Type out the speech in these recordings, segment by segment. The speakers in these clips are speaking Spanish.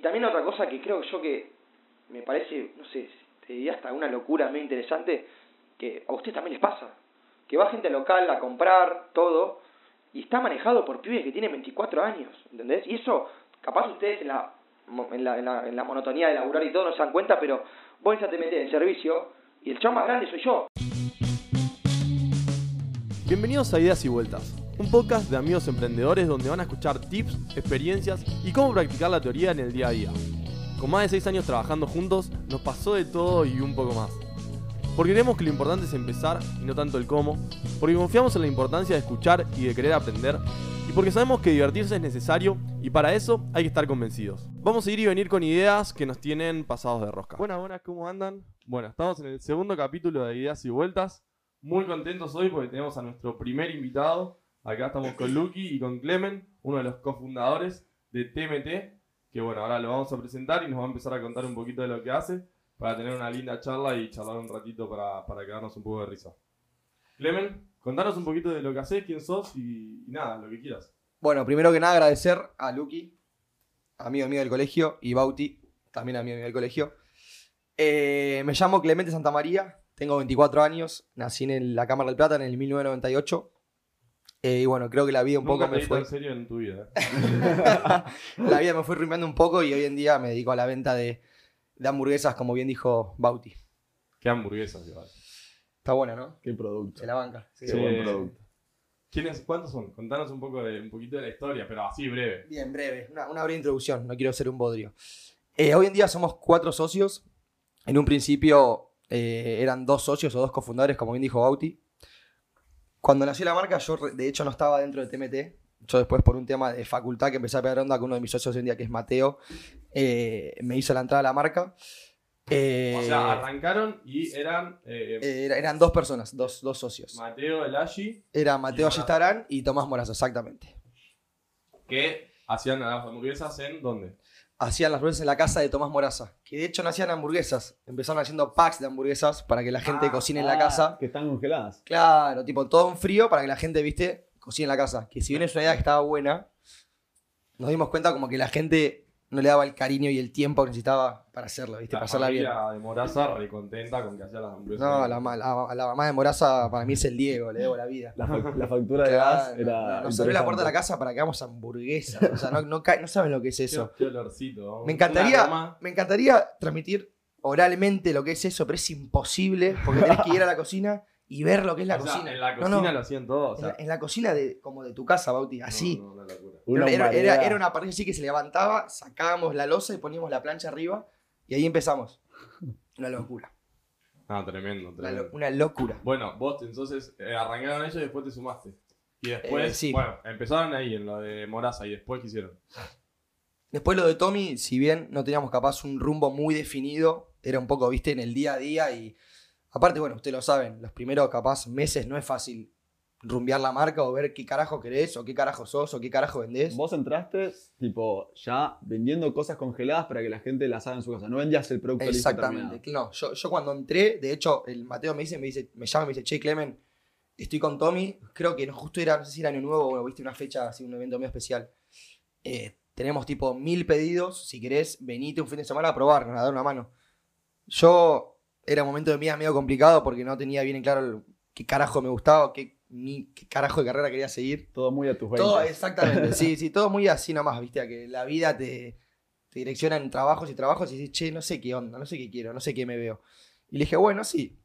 también otra cosa que creo yo que me parece, no sé, te diría hasta una locura muy interesante, que a ustedes también les pasa. Que va gente local a comprar todo y está manejado por pibes que tienen 24 años, ¿entendés? Y eso, capaz ustedes en la, en la, en la, en la monotonía de laburar y todo no se dan cuenta, pero vos ya te metés en servicio y el chavo más grande soy yo. Bienvenidos a Ideas y Vueltas, un podcast de amigos emprendedores donde van a escuchar tips, experiencias y cómo practicar la teoría en el día a día. Con más de 6 años trabajando juntos, nos pasó de todo y un poco más. Porque creemos que lo importante es empezar y no tanto el cómo, porque confiamos en la importancia de escuchar y de querer aprender, y porque sabemos que divertirse es necesario y para eso hay que estar convencidos. Vamos a ir y venir con ideas que nos tienen pasados de rosca. Buenas, buenas, ¿cómo andan? Bueno, estamos en el segundo capítulo de Ideas y Vueltas. Muy contentos hoy porque tenemos a nuestro primer invitado. Acá estamos con Lucky y con Clemen, uno de los cofundadores de TMT, que bueno, ahora lo vamos a presentar y nos va a empezar a contar un poquito de lo que hace para tener una linda charla y charlar un ratito para, para quedarnos un poco de risa. Clemen, contanos un poquito de lo que haces, quién sos y, nada, lo que quieras. Bueno, primero que nada agradecer a Lucky, amigo mío del colegio, y Bauti, también amigo mío del colegio. Eh, me llamo Clemente Santamaría, tengo 24 años, nací en la Cámara del Plata en el 1998. Eh, y bueno, creo que la vida un Nunca poco me fue... tan serio en tu vida. ¿eh? la vida me fue rumiando un poco y hoy en día me dedico a la venta de, de hamburguesas, como bien dijo Bauti. Qué hamburguesas, igual. Está buena, ¿no? Qué producto. Se la banca. Sí. Qué Sí. buen producto. ¿Quiénes, ¿Cuántos son? Contanos un poco de, un poquito de la historia, pero así breve. Bien, breve, una, una breve introducción, no quiero ser un bodrio. Eh, hoy en día somos cuatro socios. En un principio eh, eran dos socios o dos cofundadores, como bien dijo Bauti. Cuando nació la marca, yo de hecho no estaba dentro de TMT. Yo después, por un tema de facultad que empecé a pegar onda con uno de mis socios hoy en día, que es Mateo, eh, me hizo la entrada a la marca. Eh, O sea, arrancaron y eran eh, era- eran dos personas, dos, dos socios. Mateo Elashi, Era Mateo Moraza. Ayestarán y Tomás Moraza, exactamente. que hacían las hamburguesas en dónde? Hacían las hamburguesas en la casa de Tomás Moraza. Que de hecho no hacían hamburguesas. Empezaron haciendo packs de hamburguesas para que la gente Ah, cocine en la Ah, casa. Que están congeladas. Claro, tipo todo en frío para que la gente, viste, cocine en la casa. Que si bien es una idea que estaba buena, nos dimos cuenta como que la gente no le daba el cariño y el tiempo que necesitaba para hacerlo, viste, La para hacerla bien. de Moraza re contenta con que hacía las hamburguesas. No, la, la- la mamá de Moraza para mí es el Diego, le debo la vida. La, fa- la factura de gas era. nos abrió la puerta de la casa para que hagamos hamburguesas. O sea, no, no, saben lo que es eso. Qué, olorcito. Me encantaría, me encantaría transmitir oralmente lo que es eso, pero es imposible porque tenés que ir a la cocina y ver lo que es la O sea, cocina. en la cocina no, lo hacían todo. O en, sea, la, en la cocina de, como de tu casa, Bauti, así. No, no, una era, era- humanidad. era una parrilla así que se levantaba, sacábamos la losa y poníamos la plancha arriba y ahí empezamos. Una locura. Ah, tremendo, tremendo. lo- una locura. Bueno, vos entonces eh, arrancaron ellos y después te sumaste. Y después, Eh, sí. bueno, empezaron ahí en lo de Moraza y después ¿qué hicieron? Después lo de Tommy, si bien no teníamos capaz un rumbo muy definido, era un poco, viste, en el día a día y aparte, bueno, ustedes lo saben, los primeros capaz meses no es fácil rumbear la marca o ver qué carajo querés o qué carajo sos o qué carajo vendés. Vos entraste, tipo, ya vendiendo cosas congeladas para que la gente las haga en su casa. No vendías el producto listo Exactamente. No, yo, yo cuando entré, de hecho, el Mateo me dice, me dice, me llama y me dice, che, Clemen, estoy con Tommy. Creo que justo era, no sé si era año nuevo o viste una fecha, así, un evento muy especial. Eh, tenemos tipo mil pedidos. Si querés, venite un fin de semana a probarnos, a dar una mano. Yo era un momento de vida medio complicado porque no tenía bien en claro qué carajo me gustaba, qué, ni qué carajo de carrera quería seguir. Todo muy a tus 20. Todo, exactamente, sí, sí, todo muy así nomás, viste, a que la vida te, te direcciona en trabajos y trabajos y dices, che, no sé qué onda, no sé qué quiero, no sé qué me veo. Y le dije, bueno, sí.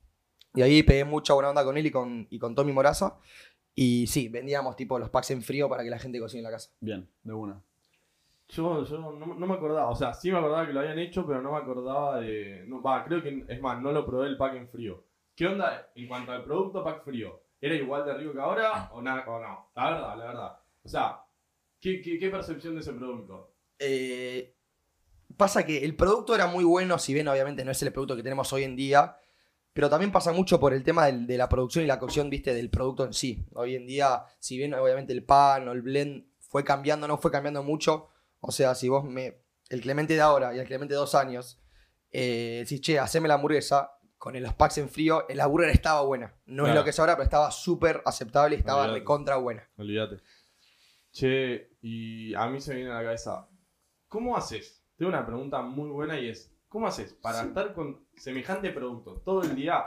Y ahí pegué mucha buena onda con él y con, y con Tommy Moraza. Y sí, vendíamos tipo los packs en frío para que la gente cocine en la casa. Bien, de una. Yo, yo no, no me acordaba, o sea, sí me acordaba que lo habían hecho, pero no me acordaba de. No, va, creo que es más, no lo probé el pack en frío. ¿Qué onda en cuanto al producto pack frío? ¿Era igual de rico que ahora o, na- o no? La verdad, la verdad. O sea, ¿qué, qué, qué percepción de ese producto? Eh, pasa que el producto era muy bueno, si bien obviamente no es el producto que tenemos hoy en día, pero también pasa mucho por el tema del- de la producción y la cocción, viste, del producto en sí. Hoy en día, si bien obviamente el pan o el blend fue cambiando, no fue cambiando mucho, o sea, si vos me... El Clemente de ahora y el Clemente de dos años, eh, decís, che, haceme la hamburguesa, con los packs en frío, la burger estaba buena. No es lo que es ahora, pero estaba súper aceptable y estaba Olvídate. recontra buena. Olvídate. Che, y a mí se me viene a la cabeza, ¿cómo haces tengo una pregunta muy buena y es, ¿cómo haces para estar con semejante producto todo el día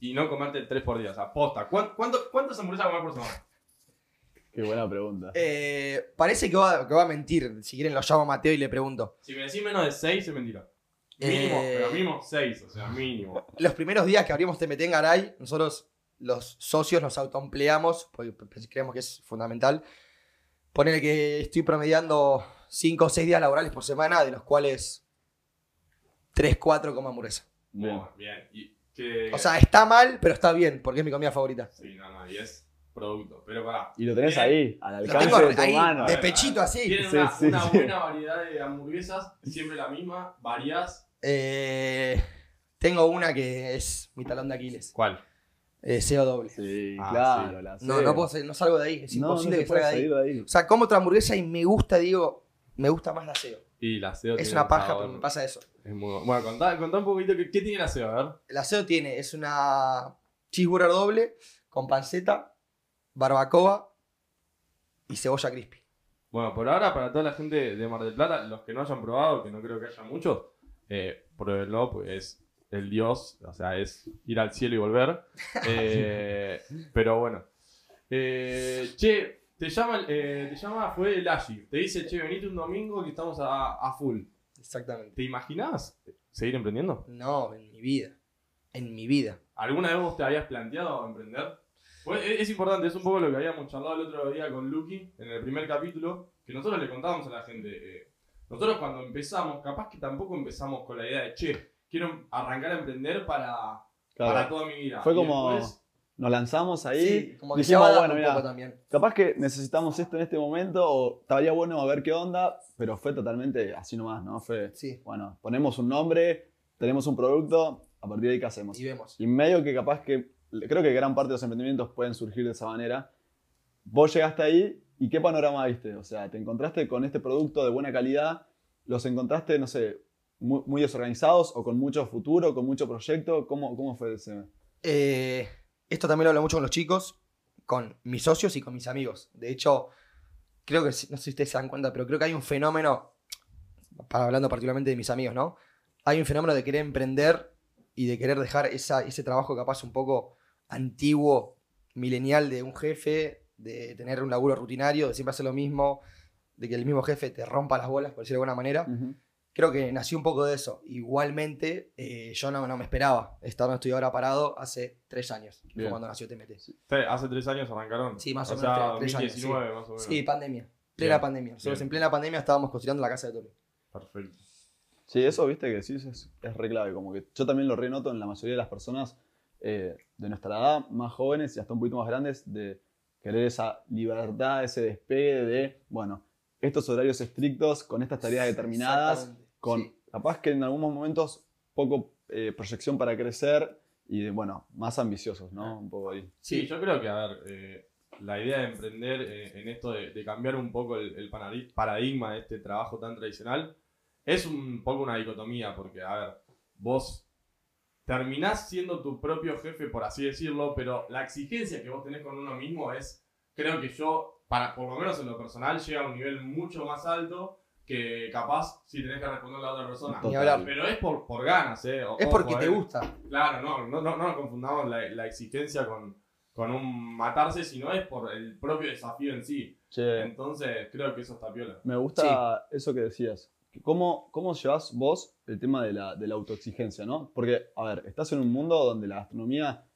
y no comerte tres por día? O sea, posta, ¿cuán- cuánto- ¿cuántas hamburguesas comer por semana? Qué buena pregunta. Eh, parece que va, que va a mentir. Si quieren lo llamo a Mateo y le pregunto. Si me decís menos de seis, es mentira. Mínimo, Eh, pero mínimo seis, o sea, mínimo. Los primeros días que abrimos TMT en Garay, nosotros los socios nos autoempleamos, porque creemos que es fundamental. Ponele que estoy promediando 5 o 6 días laborales por semana, de los cuales 3, 4 como hamburguesa. Bien. Bien. Y que... O sea, está mal, pero está bien, porque es mi comida favorita. Sí, no, no, y es producto. Pero pará. Y lo tenés Bien. ahí, al Lo alcance tengo de tu ahí, mano. de pechito así. Tienen Sí, una, sí, una sí. buena variedad de hamburguesas, siempre la misma, varias. Eh, tengo una que es mi talón de Aquiles. ¿Cuál? Eh, SEO doble. Sí, Ah, claro. sí. la No, no, puedo, salir- no salgo de ahí. Es No, no imposible que salga de ahí. de ahí. O sea, como otra hamburguesa y me gusta, digo, me gusta más la SEO. Y la SEO Es una un paja, sabor- pero me pasa eso. Es muy bueno. Bueno, contá, contá un poquito qué, qué tiene la SEO, a ver. El aseo tiene, es una cheeseburger doble con panceta, barbacoa y cebolla crispy. Bueno, por ahora, para toda la gente de Mar del Plata, los que no hayan probado, que no creo que haya muchos, eh, pruébenlo, pues es el dios, o sea, es ir al cielo y volver. Eh, pero bueno. Eh, che, te llama, eh, te llama, fue el Ashi, te dice, che, venite un domingo que estamos a, a full. Exactamente. ¿Te imaginás seguir emprendiendo? No, en mi vida. En mi vida. ¿Alguna vez vos te habías planteado emprender? Pues es, es importante, es un poco lo que habíamos charlado el otro día con Lucky en el primer capítulo, que nosotros le contábamos a la gente. eh, nosotros cuando empezamos, capaz que tampoco empezamos con la idea de, che, quiero arrancar a emprender para, Claro. para toda mi vida. Fue Y como- después, Nos lanzamos ahí. Sí, como que dijimos, bueno, un mira, poco también. capaz que necesitamos esto en este momento o estaría bueno a ver qué onda, pero fue totalmente así nomás, ¿no? Fue, Sí, bueno, ponemos un nombre, tenemos un producto, a partir de ahí qué hacemos. y vemos. Y medio que capaz que, creo que gran parte de los emprendimientos pueden surgir de esa manera. Vos llegaste ahí y qué panorama viste, o sea, te encontraste con este producto de buena calidad, los encontraste, no sé, muy, muy desorganizados o con mucho futuro, con mucho proyecto, ¿cómo, cómo fue ese? Eh, esto también lo hablo mucho con los chicos, con mis socios y con mis amigos. De hecho, creo que, no sé si ustedes se dan cuenta, pero creo que hay un fenómeno, hablando particularmente de mis amigos, ¿no? Hay un fenómeno de querer emprender y de querer dejar esa, ese trabajo capaz un poco antiguo, milenial de un jefe, de tener un laburo rutinario, de siempre hacer lo mismo, de que el mismo jefe te rompa las bolas, por decirlo de alguna manera Ujú. creo que nació un poco de eso. Igualmente, eh, yo no, no me esperaba estar donde estoy ahora parado hace tres años, que fue cuando nació TMT. Sí, sí, hace tres años arrancaron. Sí, más o o menos sea, tres- tres años, 2019 más o menos. pandemia. Plena Bien, pandemia. Nosotros bien. en plena pandemia estábamos construyendo la casa de Tommy. Perfecto. Sí, eso, viste, que sí, es, es re clave. Como que yo también lo renoto en la mayoría de las personas eh, de nuestra edad, más jóvenes y hasta un poquito más grandes, de querer esa libertad, ese despegue de, bueno, estos horarios estrictos, con estas tareas determinadas, con Sí. capaz que en algunos momentos poco eh, proyección para crecer y, bueno, más ambiciosos, ¿no? Un poco ahí. Sí, yo creo que, a ver, eh, la idea de emprender eh, en esto de, de cambiar un poco el, paradigma de este trabajo tan tradicional es un poco una dicotomía, porque, a ver, vos terminás siendo tu propio jefe, por así decirlo, pero la exigencia que vos tenés con uno mismo es, creo que yo, para, por lo menos en lo personal, llega a un nivel mucho más alto que capaz si tenés que responder a la otra persona. Ni hablar. Pero es por, por ganas, ¿eh? O- Es porque te gusta. Claro, no, no, no, no confundamos la, la exigencia con, con un matarse, sino es por el propio desafío en sí. Che, Entonces, creo que eso está piola. Me gusta eso que decías. ¿Cómo, cómo llevas vos el tema de la, de la autoexigencia, no? Porque, a ver, estás en un mundo donde la gastronomía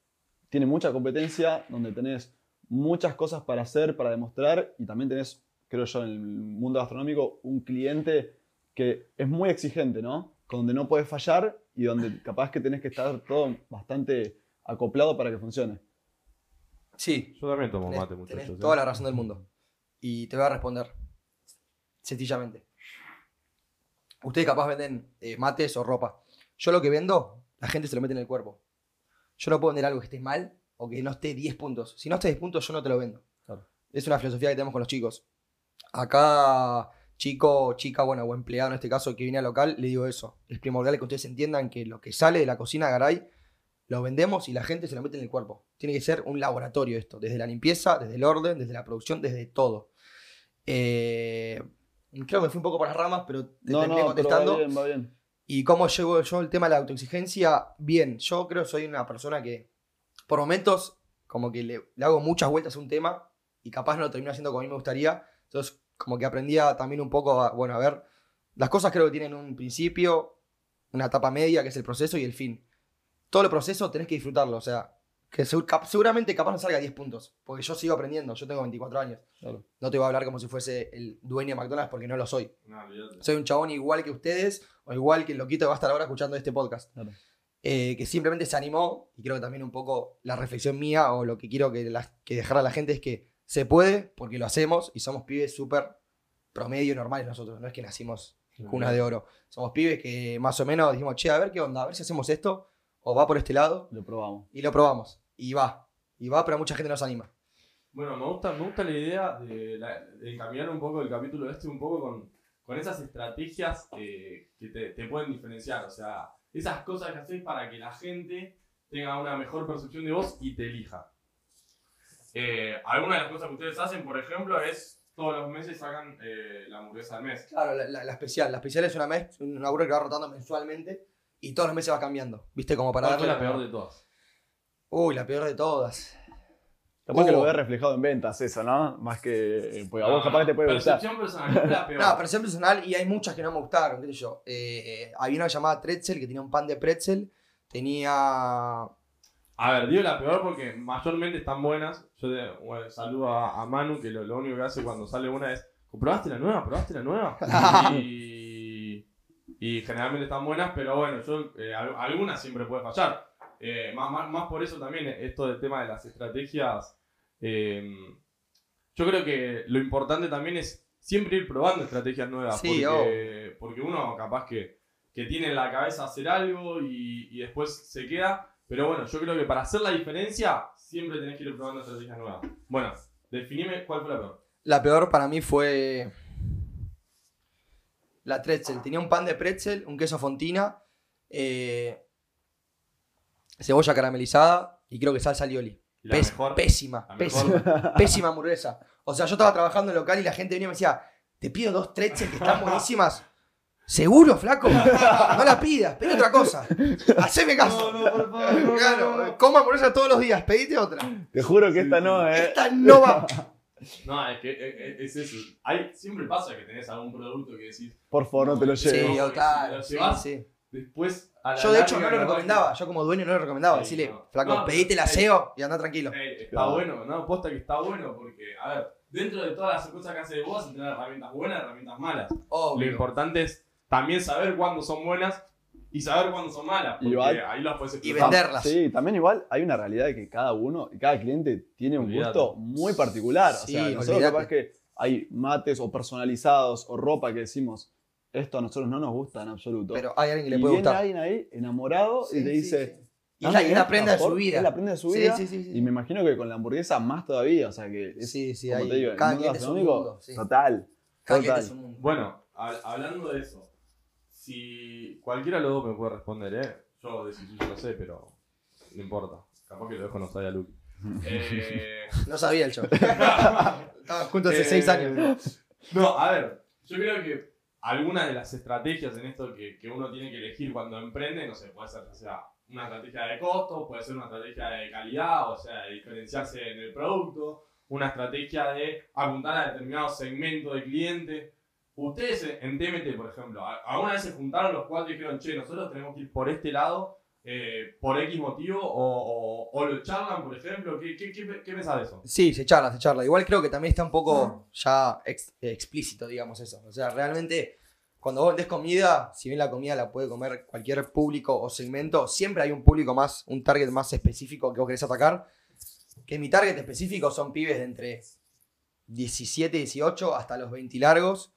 tiene mucha competencia, donde tenés muchas cosas para hacer, para demostrar, y también tenés, creo yo, en el mundo gastronómico, un cliente que es muy exigente, ¿no? Donde no puedes fallar y donde capaz que tenés que estar todo bastante acoplado para que funcione. Sí. Yo también tomo Tenés, mate, tenés muchachos. ¿eh? toda la razón del mundo. Y te voy a responder. Sencillamente. Ustedes capaz venden eh, mates o ropa. Yo lo que vendo, la gente se lo mete en el cuerpo. Yo no puedo vender algo que esté mal o que no esté 10 puntos. Si no esté 10 puntos, yo no te lo vendo. Claro. Es una filosofía que tenemos con los chicos. Acá, chico, chica, bueno, o empleado en este caso que viene al local, le digo eso. Es primordial que ustedes entiendan que lo que sale de la cocina Garay lo vendemos y la gente se lo mete en el cuerpo. Tiene que ser un laboratorio esto, desde la limpieza, desde el orden, desde la producción, desde todo. Eh, creo que me fui un poco por las ramas, pero te No, terminé no, pero contestando. va bien, va bien. ¿Y cómo llevo yo el tema de la autoexigencia? Bien, yo creo que soy una persona que por momentos como que le, le hago muchas vueltas a un tema y capaz no lo termino haciendo como a mí me gustaría. Entonces como que aprendía también un poco a, bueno, a ver, las cosas creo que tienen un principio, una etapa media, que es el proceso y el fin. Todo el proceso tenés que disfrutarlo, o sea, que seguramente capaz no salga 10 puntos, porque yo sigo aprendiendo, yo tengo 24 años. Claro. No te voy a hablar como si fuese el dueño de McDonald's porque no lo soy No, soy un chabón igual que ustedes o igual que el loquito que va a estar ahora escuchando este podcast. Claro. Eh, que simplemente se animó y creo que también un poco la reflexión mía o lo que quiero que, la- que dejar a la gente es que se puede porque lo hacemos y somos pibes súper promedio y normales nosotros, no es que nacimos en cuna de oro. Somos pibes que más o menos dijimos, che, a ver qué onda, a ver si hacemos esto o va por este lado Lo probamos. y lo probamos. Y va, y va, pero mucha gente no se anima. Bueno, me gusta, me gusta la idea de, de un poco el capítulo este, un poco con, con esas estrategias eh, que te, te pueden diferenciar. O sea, esas cosas que haces para que la gente tenga una mejor percepción de vos y te elija. Eh, algunas de las cosas que ustedes hacen, por ejemplo, es todos los meses sacan eh, la hamburguesa al mes. Claro, la, la- la especial. La especial es una, mes, una burger que va rotando mensualmente y todos los meses va cambiando. ¿Viste? Como para ¿Cuál darle la peor de todas? Uy, la peor de todas. Capaz que Uh. lo ves reflejado en ventas eso, ¿no? Más que... eh, Porque a vos capaz que te puede gustar. Percepción personal, ¿cuál es la peor? No, percepción personal y hay muchas que no me gustaron, qué sé yo. Eh, había una llamada Pretzel que tenía un pan de pretzel, tenía... A ver, digo la peor porque mayormente están buenas. Yo te, bueno, saludo a, a Manu que lo, lo único que hace cuando sale una es ¿Probaste la nueva? ¿Probaste la nueva? y, y generalmente están buenas, pero bueno, yo eh, al- algunas siempre puede fallar. Eh, más, más, más por eso también esto del tema de las estrategias. eh, yo creo que lo importante también es siempre ir probando estrategias nuevas. Sí, porque, porque uno capaz que, que tiene en la cabeza hacer algo y, y después se queda. Pero bueno, yo creo que para hacer la diferencia siempre tenés que ir probando estrategias nuevas. Bueno, definime cuál fue la peor. La peor para mí fue la pretzel. Tenía un pan de pretzel, un queso fontina, eh, cebolla caramelizada y creo que salsa alioli. ¿Y la Pés- mejor? Pésima, La pésima. mejor. pésima hamburguesa. O sea, yo estaba trabajando en local y la gente venía y me decía, te pido dos pretzel que están buenísimas. ¿Seguro, flaco? No la pidas, pedí otra cosa. Haceme caso. No, no, por favor, no, Claro, no, no. como hamburguesa todos los días, pedite otra. Te juro que esta no, ¿eh? Esta no va. No, es que eh, eh, es eso. Hay, siempre pasa que tenés algún producto que decís, Por favor, no te lo Sí, lleves. No, o claro. lo sí, llevas, sí. después la Yo de hecho no lo recomendaba. Yo como dueño no lo recomendaba. Sí, Decirle, no. flaco, No, pedite la SEO y anda tranquilo. Ey, está Claro. bueno, no, posta que está bueno porque, a ver, dentro de todas las cosas que hace vos, tener herramientas buenas, herramientas malas. Lo importante es también saber cuándo son buenas y saber cuándo son malas, Y porque ahí las puedes Y explotar. venderlas. Sí, también igual hay una realidad de que cada uno y cada cliente tiene un gusto muy particular. O Sí, sea, nosotros capaz que hay mates o personalizados o ropa que decimos, esto a nosotros no nos gusta en absoluto. Pero hay alguien que le y puede viene gustar. alguien ahí enamorado Sí, y te sí, dice... sí. Y es la, "Dame es la esta, prenda de su favor". vida. Es la prenda de su Sí, vida. sí, sí, sí. Y me imagino que con la hamburguesa más todavía. O sea que es, Sí, sí, como hay- te digo, cada mundo cliente es un gastronómico, mundo, sí. total. Cada total. cliente es un mundo. Bueno, hab- hablando de eso, si cualquiera de los dos me puede responder, ¿eh? Yo de si yo lo sé, pero no importa. Capaz que lo dejo no sabe a Luke. Eh, No sabía el show. Estaban juntos hace Eh, seis años. No, a ver, yo creo que algunas de las estrategias en esto que, que uno tiene que elegir cuando emprende, no sé, puede ser o sea, una estrategia de costo, puede ser una estrategia de calidad, o sea, de diferenciarse en el producto, una estrategia de apuntar a determinado segmento de cliente. Ustedes en TMT, por ejemplo, ¿a- ¿alguna vez se juntaron los cuatro y dijeron, che, nosotros tenemos que ir por este lado eh, por X motivo? O, o- o lo charlan, por ejemplo? ¿Qué, qué, qué, qué pensás de eso? Sí, se charla, se charla. Igual creo que también está un poco ya ex- explícito, digamos eso. O sea, realmente, cuando vos vendés comida, si bien la comida la puede comer cualquier público o segmento, siempre hay un público más, un target más específico que vos querés atacar. Que mi target específico son pibes de entre 17, 18 hasta los 20 largos.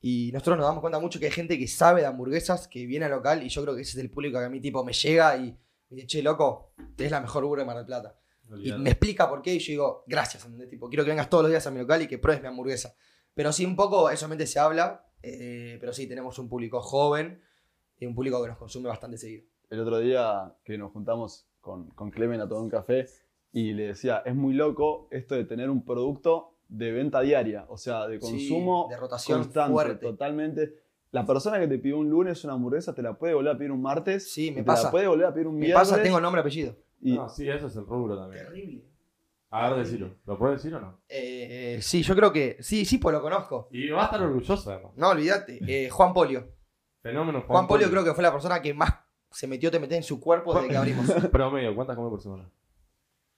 Y nosotros nos damos cuenta mucho que hay gente que sabe de hamburguesas, que viene al local, y yo creo que ese es el público que a mí tipo me llega y me dice, che, loco, tenés la mejor burger de Mar del Plata. Y me explica por qué y yo digo, gracias, ¿entendés? Tipo, quiero que vengas todos los días a mi local y que pruebes mi hamburguesa. Pero sí, un poco, eso solamente se habla, eh, pero sí, tenemos un público joven y un público que nos consume bastante seguido. El otro día que nos juntamos con, con Clemen a tomar un café y le decía, es muy loco esto de tener un producto de venta diaria, o sea, de Sí, consumo de rotación constante, fuerte. totalmente. La persona que te pidió un lunes una hamburguesa te la puede volver a pedir un martes. Sí, me y te pasa. la puede volver a pedir un Me viernes. pasa, tengo nombre y apellido. y- No, sí, eso es el rubro también. Terrible. A ver, decilo. ¿Lo puedes decir o no? Eh, sí, yo creo que. Sí, sí, pues lo conozco. Y va a estar orgulloso además. No, olvídate. Eh, Juan Polio. Fenómeno Juan Polio creo que fue la persona que más se metió, te meté en su cuerpo desde que abrimos. Promedio, ¿cuántas come por semana?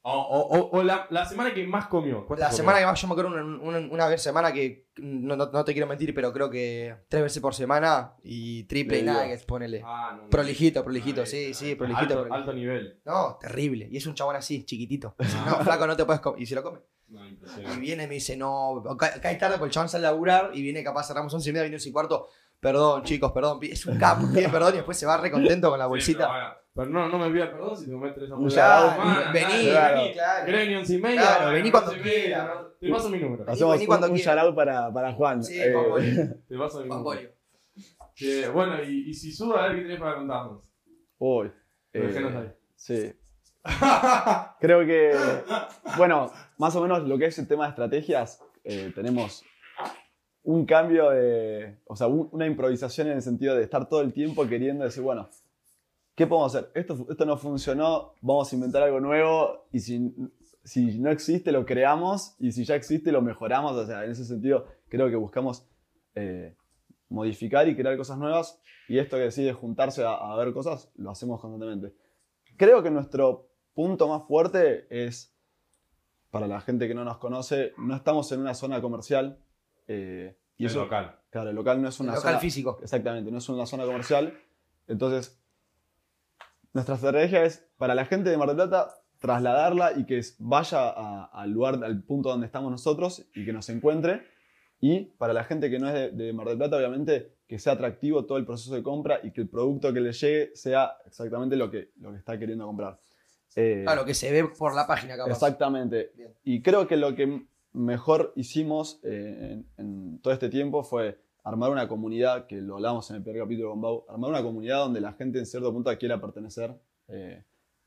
O, o, o, o la, la semana que más comió. ¿cuántas La comió? semana que más, yo me acuerdo una, una, una vez semana que, no, no- no te quiero mentir, pero creo que tres veces por semana y triple y nuggets, ponele. Ah, no. Prolijito, prolijito, Ahí, sí, sí, prolijito, Alto, prolijito. alto nivel. No, terrible. Y es un chabón así, chiquitito. Dice, No, flaco, no te puedes comer. Y se lo come. No, Y viene y me dice, no, ca- cae tarde porque el chabón sale a laburar y viene capaz, cerramos 11 y media, viene 11 y cuarto. Perdón, chicos, perdón. Es un capo, pide perdón y después se va re contento con la Sí, bolsita. pero, bueno, pero no, no me pidas perdón si te Un hamburguesas. Claro, más, vení, nada, vení, claro. Once y media. Claro, bueno, vení cuando quieras. Te paso mi número. Vení, Hacemos vení cuando un, un para, para Juan. Sí, Eh. Te paso mi número. Que, bueno, y, y si subo, a ver qué tenés para contarnos. Uy. Eh. Sí. Creo que, bueno, más o menos lo que es el tema de estrategias, eh, tenemos un cambio de, o sea, un- una improvisación en el sentido de estar todo el tiempo queriendo decir, bueno, ¿qué podemos hacer? Esto, esto no funcionó, vamos a inventar algo nuevo y si, si no existe lo creamos y si ya existe lo mejoramos, o sea, en ese sentido creo que buscamos eh, modificar y crear cosas nuevas y esto que decide juntarse a, a ver cosas, lo hacemos constantemente. Creo que nuestro punto más fuerte es, para la gente que no nos conoce, no estamos en una zona comercial. eh, y Y eso, local. Claro, el local no es El una local zona. físico. Exactamente, no es una zona comercial. Entonces, nuestra estrategia es para la gente de Mar del Plata trasladarla y que vaya a- al lugar, al punto donde estamos nosotros y que nos encuentre. Y para la gente que no es de, de Mar del Plata, obviamente, que sea atractivo todo el proceso de compra y que el producto que le llegue sea exactamente lo que, lo que está queriendo comprar. Eh, Claro, que se ve por la página, capaz. Exactamente. Bien. Y creo que lo que mejor hicimos eh, en, en todo este tiempo fue armar una comunidad, que lo hablamos en el primer capítulo con Bau, armar una comunidad donde la gente en cierto punto quiera pertenecer, eh,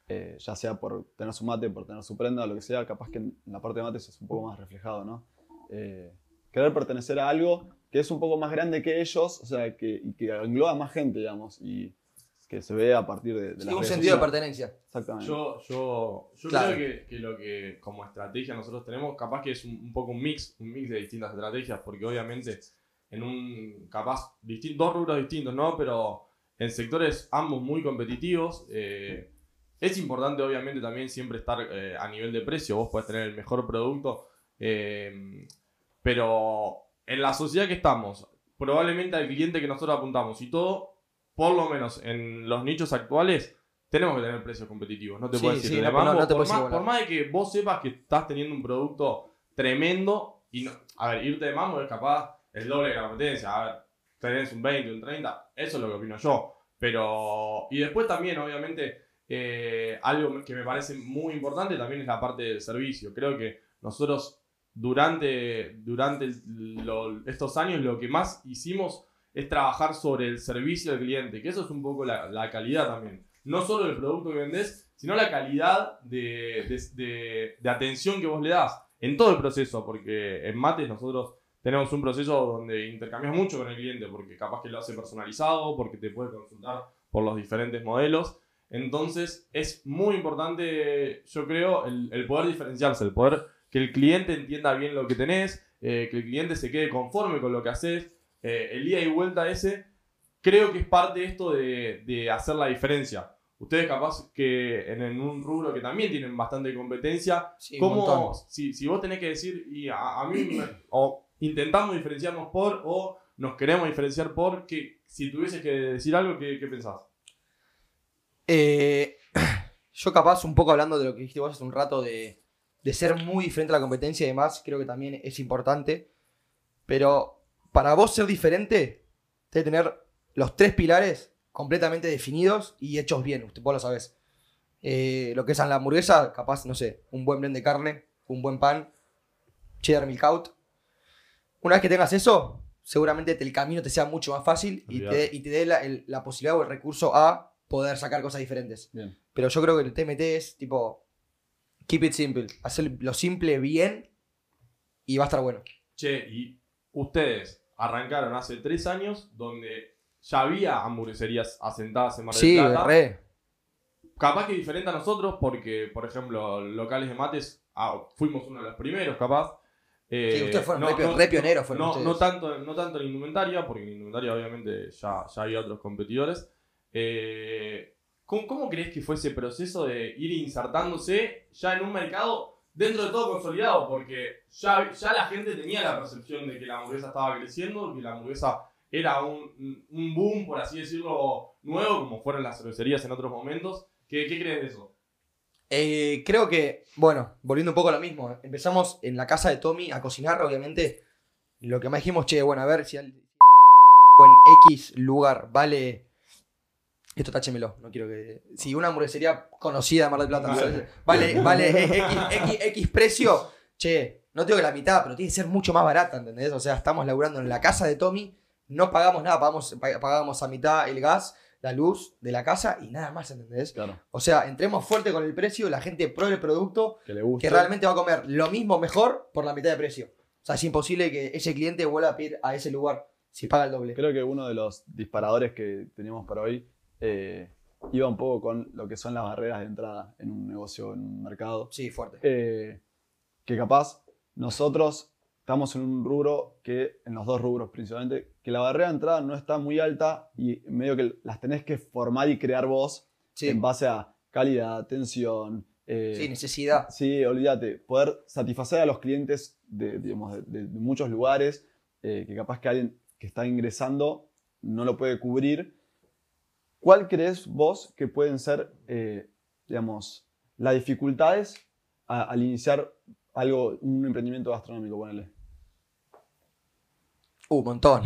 eh, ya sea por tener su mate, por tener su prenda, lo que sea, capaz que en la parte de mates es un poco más reflejado, ¿no? Eh, querer pertenecer a algo que es un poco más grande que ellos, o sea, que, y que engloba más gente, digamos, y que se ve a partir de, de Sí, un sentido de sociales. pertenencia. Exactamente. Yo, yo, yo Claro. creo que, que lo que como estrategia nosotros tenemos, capaz que es un, un poco un mix, un mix de distintas estrategias, porque obviamente en un, capaz, distin- dos rubros distintos, ¿no? Pero en sectores ambos muy competitivos, eh, es importante obviamente también siempre estar eh, a nivel de precio, vos podés tener el mejor producto, eh, pero en la sociedad que estamos, probablemente al cliente que nosotros apuntamos y todo, por lo menos en los nichos actuales, tenemos que tener precios competitivos. No te Sí, puedo decir sí, de no, mambo, no- no te por, puedes más, por más de que vos sepas que estás teniendo un producto tremendo y a ver, irte de mambo es capaz el doble de la competencia. A ver, tenés un 20, un 30, eso es lo que opino yo. Pero, y después también, obviamente, eh, algo que me parece muy importante también es la parte del servicio. Creo que nosotros durante, durante el- estos años lo que más hicimos es trabajar sobre el servicio del cliente, que eso es un poco la, calidad también. No solo del producto que vendés, sino la calidad de- de- de atención que vos le das en todo el proceso, porque en Mates nosotros tenemos un proceso donde intercambias mucho con el cliente, porque capaz que lo hace personalizado, porque te puede consultar por los diferentes modelos. Entonces es muy importante, yo creo, el, el poder diferenciarse, el poder que el cliente entienda bien lo que tenés, eh, que el cliente se quede conforme con lo que haces. Eh, el ida y vuelta ese, creo que es parte de esto de, de hacer la diferencia. Ustedes capaz que en, en un rubro que también tienen bastante competencia, Sí, ¿Cómo, si, si vos tenés que decir, y a, a mí, me- o intentamos diferenciarnos por, o nos queremos diferenciar por, si tuvieses que decir algo, ¿qué, qué pensás? Eh, yo capaz, un poco hablando de lo que dijiste vos hace un rato, de, de ser muy diferente a la competencia y demás, creo que también es importante. Pero para vos ser diferente, que tener los tres pilares completamente definidos y hechos bien, usted, vos lo sabés. Eh, lo que es la hamburguesa, capaz, no sé, un buen blend de carne, un buen pan, cheddar milk out. Una vez que tengas eso, seguramente te- el camino te sea mucho más fácil y te, y te dé la, el- la posibilidad o el recurso a poder sacar cosas diferentes. Bien. Pero yo creo que el TMT es tipo, keep it simple, hacer lo simple bien y va a estar bueno. Che, y ustedes arrancaron hace tres años donde ya había hamburgueserías asentadas en Mar del Sí, Plata. re. Capaz que diferente a nosotros, porque, por ejemplo, locales de mates, ah, fuimos uno de los primeros, capaz. Eh, Sí, ustedes fueron re pio- re pioneros, fueron no, ustedes. no tanto, no tanto en indumentaria, porque en indumentaria obviamente ya, ya había otros competidores. Eh, ¿cómo, cómo crees que fue ese proceso de ir insertándose ya en un mercado dentro de todo consolidado? Porque ya, ya la gente tenía la percepción de que la hamburguesa estaba creciendo, que la hamburguesa era un, un boom, por así decirlo, nuevo, como fueron las cervecerías en otros momentos. ¿Qué, qué crees de eso? Eh, creo que, bueno, volviendo un poco a lo mismo, empezamos en la casa de Tommy a cocinar, obviamente. Lo que más dijimos, che, bueno, a ver si al- en X lugar vale. Esto táchemelo, no quiero que. Si una hamburguesería conocida de Mar del Plata Vale. vale, vale X, X, X precio, che, no tengo que la mitad, pero tiene que ser mucho más barata, ¿entendés? O sea, estamos laburando en la casa de Tommy, no pagamos nada, pagamos, pag- pagamos a mitad el gas, la luz de la casa y nada más, ¿entendés? Claro. O sea, entremos fuerte con el precio, la gente pruebe el producto, Que le gusta. que realmente va a comer lo mismo mejor por la mitad de precio. O sea, es imposible que ese cliente vuelva a pedir a ese lugar si paga el doble. Creo que uno de los disparadores que teníamos para hoy eh, iba un poco con lo que son las barreras de entrada en un negocio, en un mercado. Sí, fuerte. Eh, que capaz nosotros estamos en un rubro que, en los dos rubros principalmente, que la barrera de entrada no está muy alta y medio que las tenés que formar y crear vos Sí, en base a calidad, atención. eh, sí, necesidad. Sí, olvídate, poder satisfacer a los clientes de, digamos, de, de- de muchos lugares, eh, que capaz que alguien que está ingresando no lo puede cubrir. ¿Cuál crees vos que pueden ser, eh, digamos, las dificultades a- al iniciar algo, un emprendimiento gastronómico, ponele? Uh, un montón.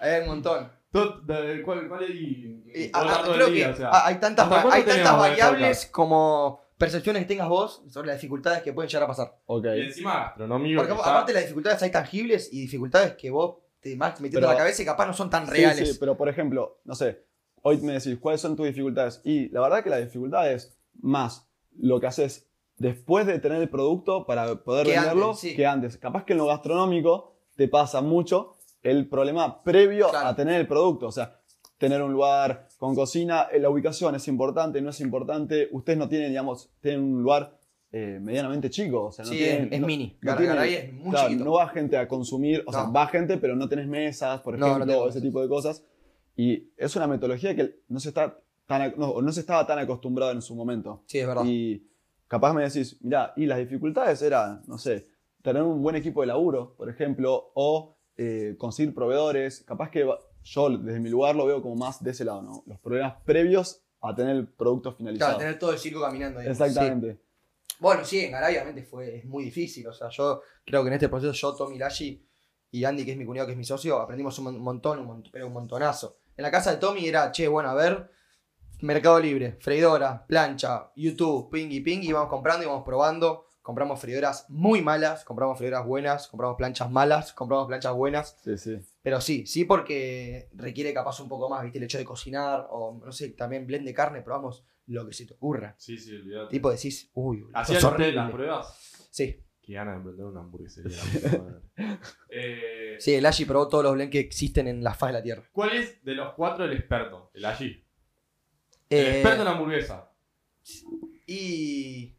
Hay un montón. ¿Cuál, cuál es y- Y, todo ah, creo día, que o sea, hay tantas, ¿hasta cuándo hay tantas variables como percepciones que tengas vos sobre las dificultades que pueden llegar a pasar. Ok. Y encima. Porque aparte las dificultades hay tangibles y dificultades que vos te vas metiendo Pero- en la cabeza y capaz no son tan Sí, reales. sí, pero por ejemplo, no sé, hoy me decís, ¿cuáles son tus dificultades? Y la verdad que la dificultad es más lo que haces después de tener el producto para poder Que venderlo antes, sí. que antes. Capaz que en lo gastronómico te pasa mucho el problema previo Claro. a tener el producto. O sea, tener un lugar con cocina, eh, la ubicación es importante, no es importante. Ustedes no tienen, digamos, tienen un lugar eh, medianamente chico. O sea, no Sí, tienen- es- no- mini. no tienen- es muy claro. No va gente a consumir, o sea, No. va gente, pero no tenés mesas, por ejemplo, ese tipo de cosas. Y es una metodología que no se, está tan, no, se estaba tan acostumbrado en su momento. Sí, es verdad. Y capaz me decís, mira, y las dificultades eran, no sé, tener un buen equipo de laburo, por ejemplo, o eh, conseguir proveedores. Capaz que yo desde mi lugar lo veo como más de ese lado, ¿no? Los problemas previos a tener el producto finalizado. Claro, tener todo el circo caminando. digamos. Exactamente. Sí. Bueno, sí, en Garay obviamente fue, es muy difícil. O sea, yo creo que en este proceso yo, Tommy Lashi y Andy, que es mi cuñado, que es mi socio, aprendimos un mon- montón, un mont- pero un montonazo. En la casa de Tommy era, che, bueno, a ver, Mercado Libre, freidora, plancha, YouTube, pingui, pingui, íbamos comprando, íbamos probando. Compramos freidoras muy malas, compramos freidoras buenas, compramos planchas malas, compramos planchas buenas. Sí, sí. Pero sí, sí porque requiere capaz un poco más, viste, el hecho de cocinar, o no sé, también blend de carne, probamos lo que se te ocurra. Sí, sí, olvidate. Tipo decís, uy, esto ¿Hacían es ustedes horrible. las pruebas? Sí, Qué ganas de emprender una hamburguesería. Eh, sí, el Ashi probó todos los blends que existen en la faz de la tierra. ¿Cuál es de los cuatro el experto? El allí. El Eh, experto en hamburguesa. y.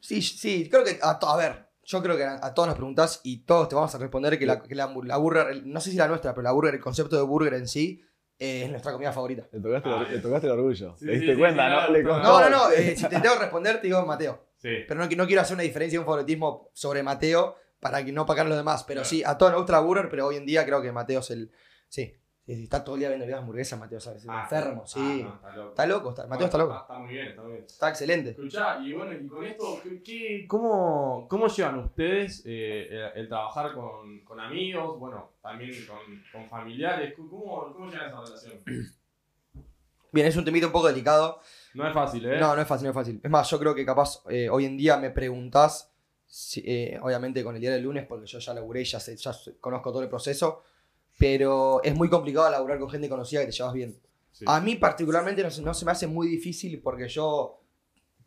Sí, sí, creo que. A, a ver, yo creo que a, a todos nos preguntás y todos te vamos a responder que la, que la, la burger, no sé si la nuestra, pero la burger, el concepto de burger en sí, eh, es nuestra comida favorita. Le tocaste, el Ah, le tocaste el orgullo. Sí, ¿Te diste sí, cuenta, sí, no? no, Le no. No, eh, si te tengo que responder, te digo Mateo. Sí. Pero no, no quiero hacer una diferencia y un favoritismo sobre Mateo para que no pagar los demás. Pero sí, a todos nos gusta la burger, pero hoy en día creo que Mateo es el. Sí, está todo el día viendo videos de hamburguesas, Mateo, ¿sabes? Es Ah, enfermo, ah, sí. no, está loco. Está loco, está- Mateo está Bueno, loco. Está muy bien, está muy bien. Está excelente. Escuchá, y bueno, y con esto, ¿qué, cómo, cómo llevan ustedes eh, el, el trabajar con, con amigos, bueno, también con, con familiares? ¿Cómo, ¿Cómo llevan esa relación? Bien, es un temito un poco delicado. No es fácil, ¿eh? No, no es fácil, no es fácil. Es más, yo creo que capaz eh, hoy en día me preguntás, si- eh, obviamente con el día del lunes, porque yo ya laburé, ya, sé, ya conozco todo el proceso, pero es muy complicado laburar con gente conocida que te llevas bien. Sí. A mí particularmente no se, no se me hace muy difícil porque yo,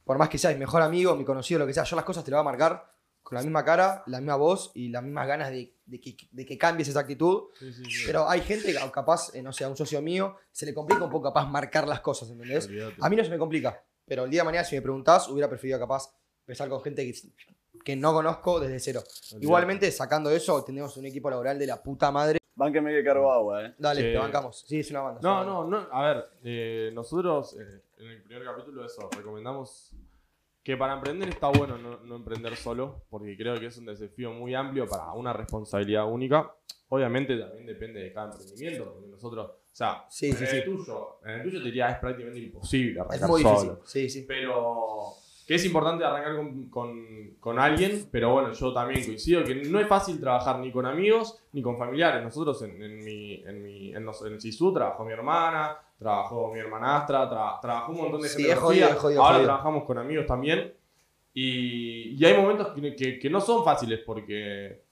por más que sea mi mejor amigo, mi conocido, lo que sea, yo las cosas te lo voy a marcar con la misma cara, la misma voz y las mismas ganas de, de que, de que cambies esa actitud. Sí, sí, sí. Pero hay gente capaz, eh, no sé, a un socio mío, se le complica un poco capaz marcar las cosas, ¿entendés? Olvídate. A mí no se me complica, pero el día de mañana si me preguntás, hubiera preferido capaz empezar con gente que, que no conozco desde cero. Olvídate. Igualmente, sacando eso, tenemos un equipo laboral de la puta madre. Bánqueme que cargo agua, eh. Dale, Sí. te bancamos. Sí, es una banda. es No, banda. no, no. A ver, eh, nosotros eh, en el primer capítulo eso, recomendamos que para emprender está bueno no, no emprender solo, porque creo que es un desafío muy amplio para una responsabilidad única. Obviamente también depende de cada emprendimiento, porque nosotros, o sea, Sí, sí, en sí. el tuyo, en el tuyo te diría es prácticamente imposible Es arrancar muy solo. difícil. Sí, sí. Pero que es importante arrancar con, con- con alguien, pero bueno, yo también coincido que no es fácil trabajar ni con amigos ni con familiares. Nosotros en, en mi, en, mi, en, los- en Sisu trabajó mi hermana, trabajó mi hermanastra, tra- trabajó un montón de Sí, gente. es jodido, conocida. es jodido, Ahora jodido. trabajamos con amigos también. Y, y hay momentos que, que- que no son fáciles porque,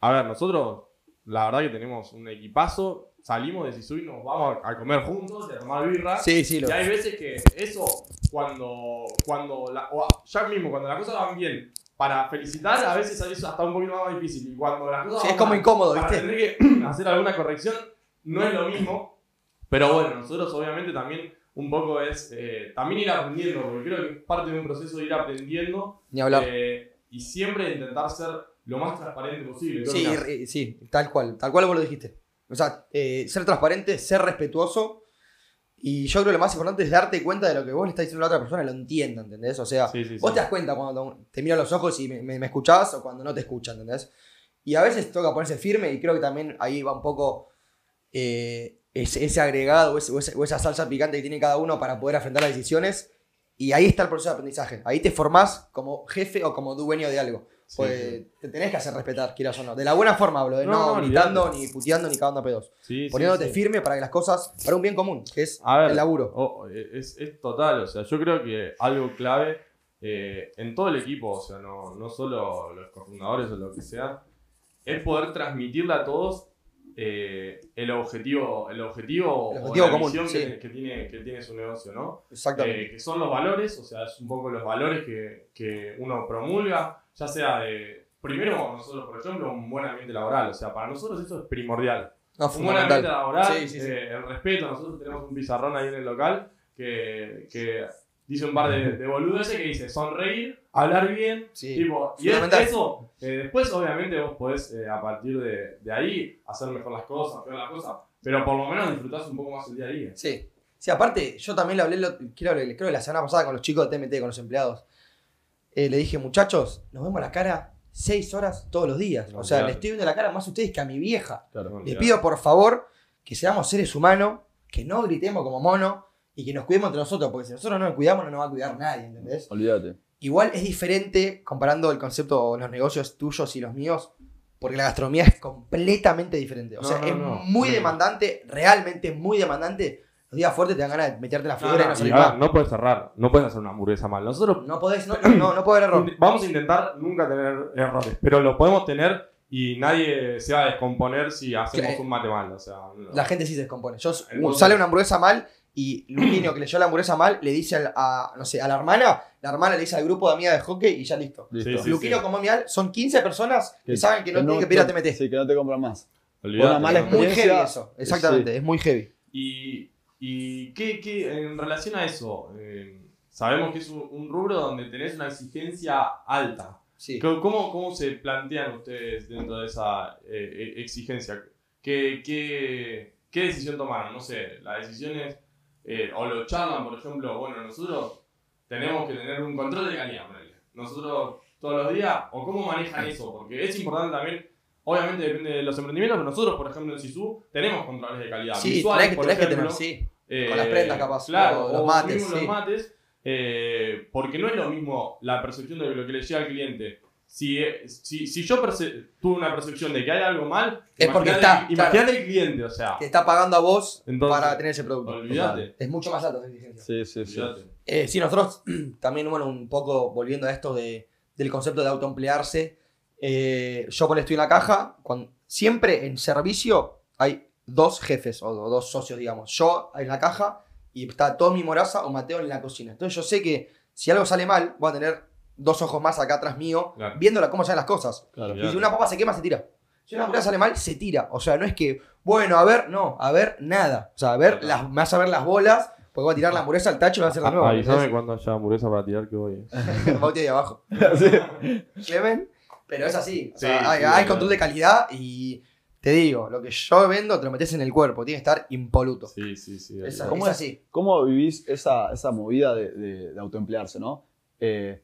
a ver, nosotros la verdad que tenemos un equipazo. Salimos de Sisu y nos vamos a, comer juntos, y a tomar birra. Sí, sí, lo- Y hay veces que eso, cuando, cuando la- o ya mismo, cuando las cosas van bien, para felicitar, a veces es hasta un poquito más difícil. Y cuando las cosas Sí, van es como mal, incómodo, para ¿viste? tener que hacer alguna corrección, no es lo mismo. Pero bueno, nosotros obviamente también un poco es eh, también ir aprendiendo, porque creo que es parte de un proceso de ir aprendiendo Ni hablar. eh, y siempre intentar ser lo más transparente posible. ¿Qué Sí, sí, tal cual, tal cual vos lo dijiste. O sea, eh, ser transparente, ser respetuoso. Y yo creo que lo más importante es darte cuenta de lo que vos le estás diciendo a la otra persona, lo entienda, ¿entendés? O sea, Sí, sí, vos sí. te das cuenta cuando te miro a los ojos y me, me, me escuchás o cuando no te escuchan, ¿entendés? Y a veces toca ponerse firme y creo que también ahí va un poco eh, ese, ese agregado o ese- o esa salsa picante que tiene cada uno para poder afrontar las decisiones. Y ahí está el proceso de aprendizaje. Ahí te formás como jefe o como dueño de algo. Pues te tenés que hacer respetar, quieras o no. De la buena forma hablo, de No, no, gritando, ni puteando, ni cagando a pedos. Poniéndote firme para que las cosas, para un bien común, que es ver, el laburo. o- es, es total, o sea, yo creo que algo clave eh, en todo el equipo, o sea, no, no solo los cofundadores o lo que sea, es poder transmitirle a todos eh, el objetivo, el objetivo, El o objetivo la común, visión sí. que, que tiene, que tiene su negocio, ¿no? Exactamente. Eh, que son los valores, o sea, es un poco los valores que, que uno promulga, ya sea de, primero nosotros, por ejemplo, un buen ambiente laboral, o sea, para nosotros eso es primordial. no, Un buen ambiente laboral, Sí, sí, sí. eh, el respeto. Nosotros tenemos un pizarrón ahí en el local que, que dice un par de, de boludeces que dice sonreír, hablar bien. Tipo, y es eso. eh, después, obviamente, vos podés eh, a partir de, de ahí hacer mejor las cosas, peor las cosas. Pero por lo menos disfrutás un poco más el día a día. Sí. Sí, aparte, yo también le hablé, lo- creo, creo que la semana pasada con los chicos de TMT, con los empleados. Eh, le dije, muchachos, nos vemos la cara seis horas todos los días. O sea, Olvidate. le estoy viendo la cara más a ustedes que a mi vieja. Claro. Les pido por favor que seamos seres humanos, que no gritemos como monos y que nos cuidemos entre nosotros, porque si nosotros no nos cuidamos, no nos va a cuidar nadie, ¿entendés? Olvídate. Igual es diferente comparando el concepto los negocios tuyos y los míos, porque la gastronomía es completamente diferente. O No, sea, no, es no. muy No. demandante, realmente muy demandante. Los días fuertes te dan ganas de meterte la No, figura y no, no y salir a no puedes cerrar, no puedes hacer una hamburguesa mal. Nosotros No podés, no, no, no, no puede haber error. Vamos a intentar nunca tener errores, pero los podemos tener y nadie se va a descomponer si hacemos Claro. un mate mal. O sea, no. La gente sí se descompone. Yo, sale una hamburguesa mal y Luquino que leyó la hamburguesa mal le dice al- a, no sé, a la hermana, la hermana le dice al grupo de amigas de hockey y ya listo. Listo. Sí, Luquino sí. como mal son 15 personas que, Que- saben que no que tienen que pedir a TMT. Sí, que no te compran más. Olvídate, Una mala no. Es muy experiencia- heavy eso. Exactamente, Sí. es muy heavy. Y, y ¿qué, qué- en relación a eso, eh, sabemos que es un, un rubro donde tenés una exigencia alta. Sí. ¿Cómo, cómo se plantean ustedes dentro de esa eh, eh, exigencia? ¿Qué, qué, qué decisión tomaron? No sé, la decisión es, eh, o lo charlan, por ejemplo, bueno, nosotros tenemos que tener un control de calidad. Nosotros todos los días, o cómo manejan eso, porque es importante también, obviamente depende de los emprendimientos, pero nosotros, por ejemplo, en SISU, tenemos controles de calidad. Sí, visuales, tenés que, por tenés que ejemplo, tener, sí. Eh, Con las prendas, capaz, Claro, o los o mates, sí. los mates, eh, porque no es lo mismo la percepción de lo que le llega al cliente. Si, si, si yo tuve una percepción de que hay algo mal, Es porque imagínate- está, Imagínate el cliente, o sea. Que está pagando a vos Entonces, para tener ese producto. Olvídate. Es mucho más esa exigencia. Sí, sí, sí. Eh, sí, nosotros también, bueno, un poco volviendo a esto de, del concepto de autoemplearse, eh, yo cuando estoy en la caja, cuando, siempre en servicio hay dos jefes o, dos socios, digamos. Yo en la caja y está Tommy Moraza o Mateo en la cocina. Entonces yo sé que si algo sale mal, voy a tener dos ojos más acá atrás mío, Claro. viendo la- cómo salen las cosas. Claro. Y si una papa se quema, se tira. Si una hamburguesa sale mal, se tira. O sea, no es que, bueno, a ver, no, a ver, nada. O sea, a ver, las, me vas a ver las bolas, porque voy a tirar la hamburguesa al tacho y va a hacer de nuevo. Avísame cuando haya hamburguesa para tirar que voy. eh. Bauti ahí abajo. Clemen, pero es así. O sea, Sí, hay, sí, hay obvio. control de calidad y te digo, lo que yo vendo te lo metes en el cuerpo, tiene que estar impoluto. Sí, sí, sí. ¿Cómo es así. ¿Cómo vivís esa, esa movida de, de- de autoemplearse, no? Eh,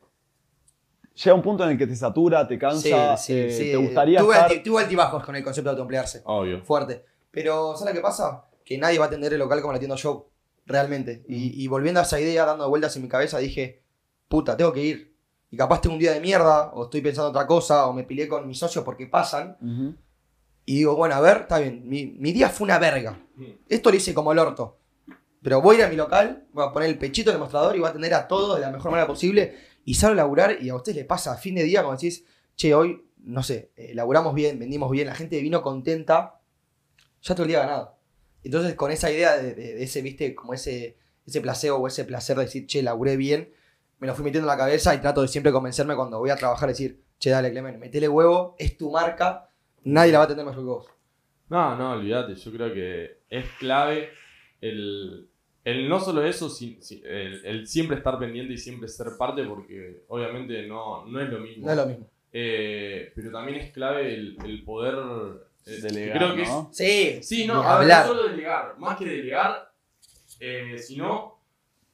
llega un punto en el que te satura, te cansa, Sí, sí, eh, sí. te gustaría tuve, estar... tuve altibajos con el concepto de autoemplearse. Obvio. Fuerte. Pero, ¿sabes lo que pasa? Que nadie va a atender el local como la atiendo yo, realmente. Y, y volviendo a esa idea, dando vueltas en mi cabeza, dije, puta, tengo que ir. Y capaz tengo un día de mierda, o estoy pensando otra cosa, o me peleé con mis socios porque pasan. Ujú. Y digo, bueno, a ver, está bien, mi, mi día fue una verga. Esto lo hice como el orto. Pero voy a ir a mi local, voy a poner el pechito en el mostrador y voy a atender a todos de la mejor manera posible. Y salgo a laburar y a ustedes les pasa a fin de día cuando decís, che, hoy, no sé, eh, laburamos bien, vendimos bien, la gente vino contenta, ya todo el día ganado. Entonces, con esa idea de, de- de ese, viste, como ese, ese placebo o ese placer de decir, che, laburé bien, me lo fui metiendo en la cabeza y trato de siempre convencerme cuando voy a trabajar, decir, che, dale, Clemen, metele huevo, es tu marca, nadie la va a atender mejor que vos. No, no, olvídate. Yo creo que es clave el, el no solo eso, si- si- el, el siempre estar pendiente y siempre ser parte, porque obviamente no, no es lo mismo. No es lo mismo. Eh, pero también es clave el, el poder. eh, Delegar, creo que es- ¿no? Sí, Sí, no, a ver, no solo delegar, más que delegar, eh, sino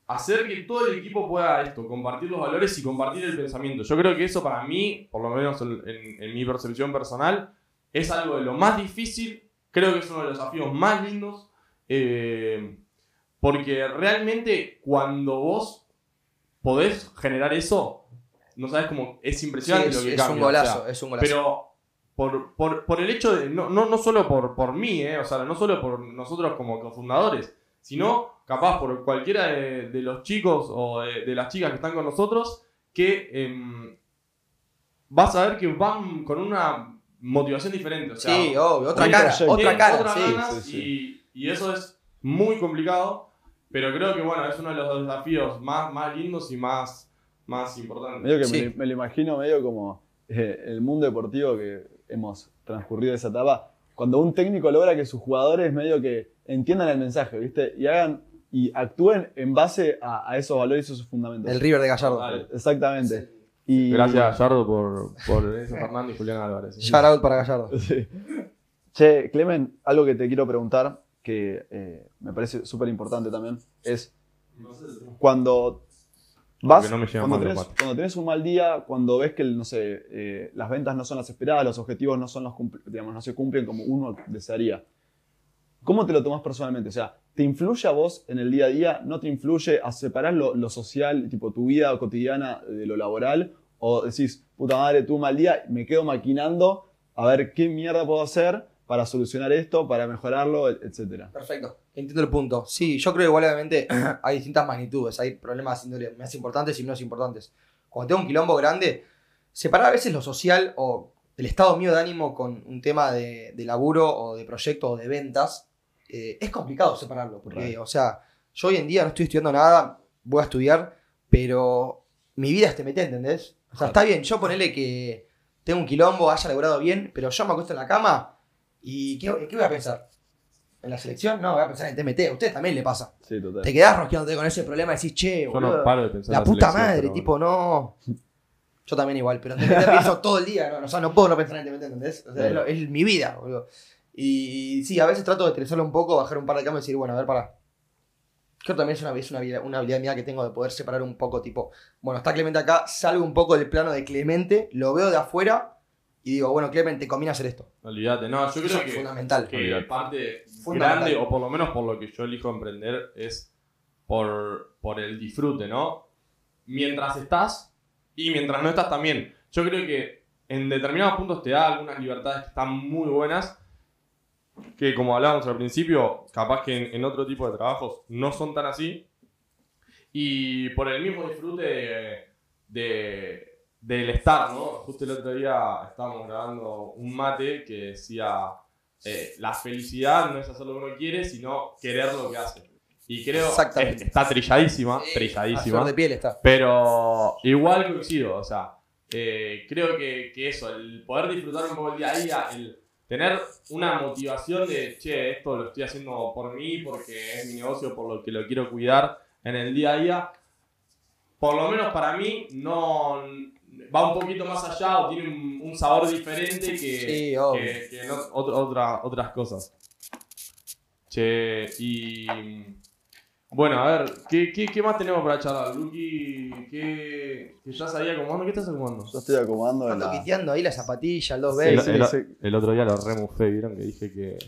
hacer que todo el equipo pueda esto, compartir los valores y compartir el pensamiento. Yo creo que eso para mí, por lo menos en, en- en mi percepción personal, es algo de lo más difícil, creo que es uno de los desafíos más lindos, eh, porque realmente cuando vos podés generar eso, no sabes cómo es Sí, impresionante es, lo que es cambia. un o sea, golazo, es un golazo. pero por, por, por el hecho de, no, no, no solo por, por mí, eh, o sea, no solo por nosotros como cofundadores, sino capaz por cualquiera de, de los chicos o de, de las chicas que están con nosotros, que em, vas a ver que van con una motivación diferente. O sea, sí, obvio, otra cara, proyecto. otra cara, otras sí. ganas sí, sí. Y, y eso es muy complicado, pero creo que bueno, es uno de los desafíos más, más lindos y más, más importantes. Medio que Sí. me, me lo imagino medio como eh, el mundo deportivo que hemos transcurrido esa etapa. Cuando un técnico logra que sus jugadores medio que entiendan el mensaje, ¿viste? Y hagan y actúen en base a, a esos valores y esos fundamentos. El River de Gallardo. Exactamente. Y, Gracias, Yardo, por, por eso, Fernando y Julián Álvarez. Shout out para Gallardo. Sí. Che, Clemen, algo que te quiero preguntar, que eh, me parece súper importante también, es cuando vas, no cuando, tenés, cuatro. cuando tenés un mal día, cuando ves que, no sé, eh, las ventas no son las esperadas, los objetivos no, son los digamos, no se cumplen como uno desearía. ¿Cómo te lo tomas personalmente? O sea, ¿te influye a vos en el día a día? ¿No te influye a separar lo, lo social, tipo tu vida cotidiana de lo laboral? ¿O decís, puta madre, tuve un mal día, me quedo maquinando a ver qué mierda puedo hacer para solucionar esto, para mejorarlo, et- etcétera? Perfecto, entiendo el punto. Sí, yo creo igual obviamente hay distintas magnitudes, hay problemas más importantes y menos importantes. Cuando tengo un quilombo grande, separar a veces lo social o el estado mío de ánimo con un tema de, de laburo o de proyecto o de ventas, eh, es complicado separarlo. Porque, Right. o sea, yo hoy en día no estoy estudiando nada, voy a estudiar, pero mi vida es TMT, ¿entendés? O sea, está bien, yo ponele que tengo un quilombo, haya laburado bien, pero yo me acuesto en la cama y ¿qué, qué voy a pensar? ¿En la selección? No, voy a pensar en TMT. A ustedes también le pasa. Sí, total. Te quedás rosqueando con ese problema y decís, che, Yo boludo, no paro de pensar la en puta madre, tipo, no. Yo también igual, pero en TMT pienso todo el día, ¿no? O sea, no puedo no pensar en TMT, ¿entendés? O sea, es, lo- es mi vida, boludo. Y sí, a veces trato de estresarlo un poco, bajar un par de camas y decir, bueno, a ver, para. Creo que también es una, es una, habilidad- una habilidad mía que tengo de poder separar un poco, tipo, bueno, está Clemente acá, salgo un poco del plano de Clemente, lo veo de afuera y digo, bueno, Clemente, te conviene hacer esto. Olvídate, no, yo Eso creo es que, fundamental. que parte Fundamental. grande, o por lo menos por lo que yo elijo emprender, es por, por el disfrute, ¿no? Mientras estás y mientras no estás también. Yo creo que en determinados puntos te da algunas libertades que están muy buenas, que como hablábamos al principio, capaz que en, en otro tipo de trabajos no son tan así. Y por el mismo disfrute de, de- del estar, ¿no? Justo el otro día estábamos grabando un mate que decía, eh, la felicidad no es hacer lo que uno quiere, sino querer lo que hace. Y creo Exactamente. es- está trilladísima, trilladísima. de piel está. Pero igual coincido, o sea, eh, creo que, que eso, el poder disfrutar un poco el día a día, el tener una motivación de, che, esto lo estoy haciendo por mí, porque es mi negocio, por lo que lo quiero cuidar en el día a día, por lo menos para mí no va un poquito más allá o tiene un, un sabor diferente que, Sí, que, que otra- otras cosas. Che, y bueno, a ver, ¿qué, qué, qué más tenemos para charlar? Lucky, ¿qué, que ya sabía acomodando? ¿Qué estás acomodando? Yo estoy acomodando Está la... toquiteando ahí la zapatilla, el dos El, veces. sí, el- sí. el otro día lo remufé, vieron que dije que,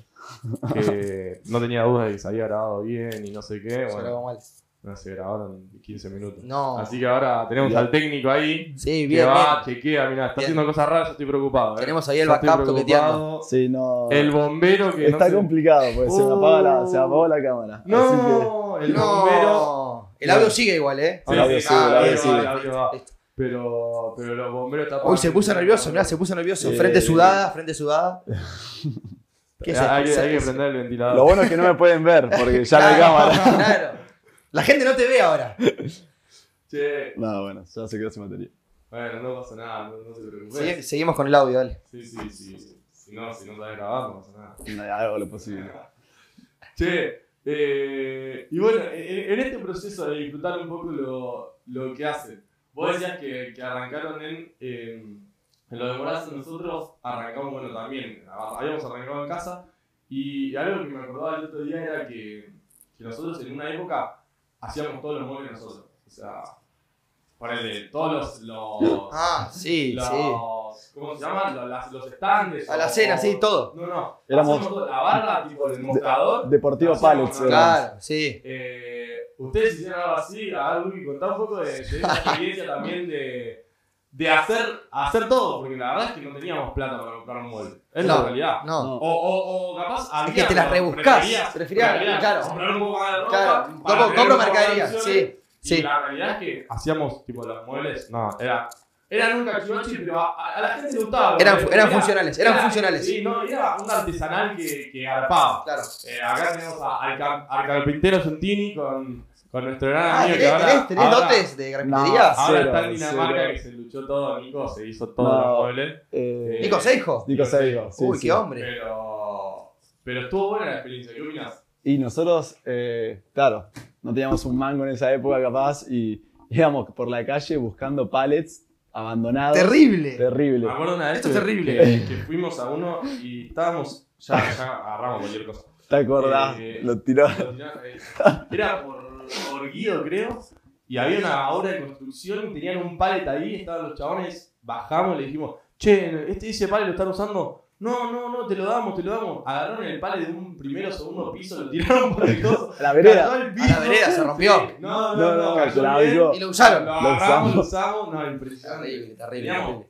que no tenía dudas de que se había grabado bien y no sé qué. Se Bueno, hago mal. no, se grabaron 15 minutos. No. Así que ahora tenemos al técnico ahí. Sí, que bien, va, bien. chequea, mirá, está Bien. haciendo cosas raras, yo estoy preocupado. ¿eh? Tenemos ahí el backup toqueteando. Sí, no... El bombero que Está no sé- complicado, porque se, me apaga la, se me apagó la cámara. Así No, el bombero. No. El audio sigue igual, ¿eh? Sí, El audio sí, sigue, el audio ahí sigue. va, el audio va. Listo. Pero, pero los bomberos está Uy, se puso nervioso, mirá, se puso nervioso. Frente sudada, frente sudada. ¿Qué es hay, que- hay que Es- prender el ventilador. Lo bueno es que no me pueden ver, porque ya no hay Claro, cámara. Claro. La gente no te ve ahora. Che, No, bueno, ya se quedó sin batería. bueno, no pasa nada, no, no se preocupe. Segui- seguimos con el audio, dale. Sí, sí, sí. Si no, si no sabes grabar, no pasa nada. No, hago lo posible. Che, eh, y bueno, en, en este proceso de disfrutar un poco lo, lo que hacen, vos decías que, que arrancaron en, eh, en lo de Morazo, nosotros arrancamos, bueno, también, habíamos arrancado en casa, y algo que me acordaba el otro día era que, que nosotros en una época hacíamos todos los muebles nosotros, o sea, ponele, todos los... los Ah, sí, los, sí. ¿Cómo se llaman? Los, las- los estandes. A la cena, sí, todo. No, no. Éramos- todo, la barra, tipo el mostrador. Deportivo Pallets. Claro, sí. Eh, Ustedes hicieron algo así, a ver, Luqui, contá un poco de, de esa experiencia también de, de hacer, hacer todo, porque la verdad es que no teníamos plata para comprar un mueble. Es la No, realidad. No. O, o, o capaz había, que te las rebuscás, preferías- claro. comprar un poco más de ropa Claro, compro, compro mercadería, sí. Y Sí. la realidad es que hacíamos tipo los muebles, no, era, eran un cachivachi, pero a, a la gente le gustaba. Eran, eran era- funcionales, eran era- funcionales. Sí, no, era un artesanal que, que garpaba. Claro. Eh, acá tenemos a- al, carpintero Santini con, con nuestro gran Ah, amigo que ¿tenés, ahora. tenés, tenés ahora- dotes de carpintería? No. Ahora está en Dinamarca cero. que se luchó todo, Nico se hizo todos No. los muebles. Eh, Nico Seijo. Nico Seijo, sí, Uy, sí. qué hombre. Pero, pero estuvo buena la experiencia, ¿qué opinas? Y nosotros, eh, claro, no teníamos un mango en esa época capaz y íbamos por la calle buscando pallets abandonados. Terrible. Terrible. Me acuerdo una vez Esto es terrible. Que, que fuimos a uno y estábamos, ya, ya agarramos cualquier cosa. ¿Te acordás? Eh, Lo tiró. Lo eh, Era por, por Guido, creo. Y había una obra de construcción tenían un palet ahí. Estaban los chabones. Bajamos y le dijimos, che, este ese palet lo están usando. No, no, no, te lo damos, te lo damos. Agarraron el palet de un primero o segundo piso, lo tiraron por el coso. A la vereda. A la vereda, se rompió. Sí. No, no, No, no. Y lo usaron. Lo agarramos, lo usamos. No, impresionante. Terrible, terrible.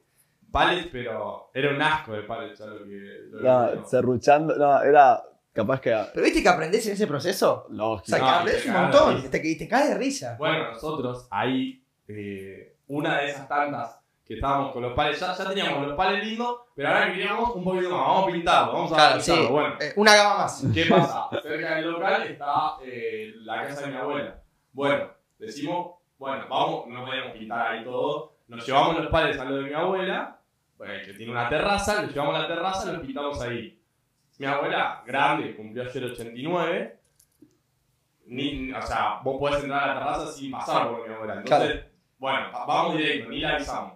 Pero era un asco de palets, ya lo que. Lo No, serruchando. No, era capaz que. Pero viste que aprendés en ese proceso. O Lógico. sea, que aprendés te un montón. de Y te, te caes de risa. Bueno, nosotros ahí, eh, una de esas tantas que estábamos con los pales, ya, ya teníamos los pales lindos, pero ahora queríamos un poquito más, vamos a pintarlo, vamos a Claro, sí. pintarlo. Bueno, Eh, una gama más. ¿qué pasa? Cerca del local está eh, la casa de mi abuela. Bueno, decimos, bueno, vamos, no podemos pintar ahí todo, nos llevamos los pales a lo de mi abuela, eh, que tiene una terraza, los llevamos a la terraza y los pintamos ahí. Mi abuela, grande, cumplió ayer 89. Ni, o sea, vos podés entrar a la terraza sin pasar por mi abuela. Entonces, bueno, va- vamos directo, ni la avisamos.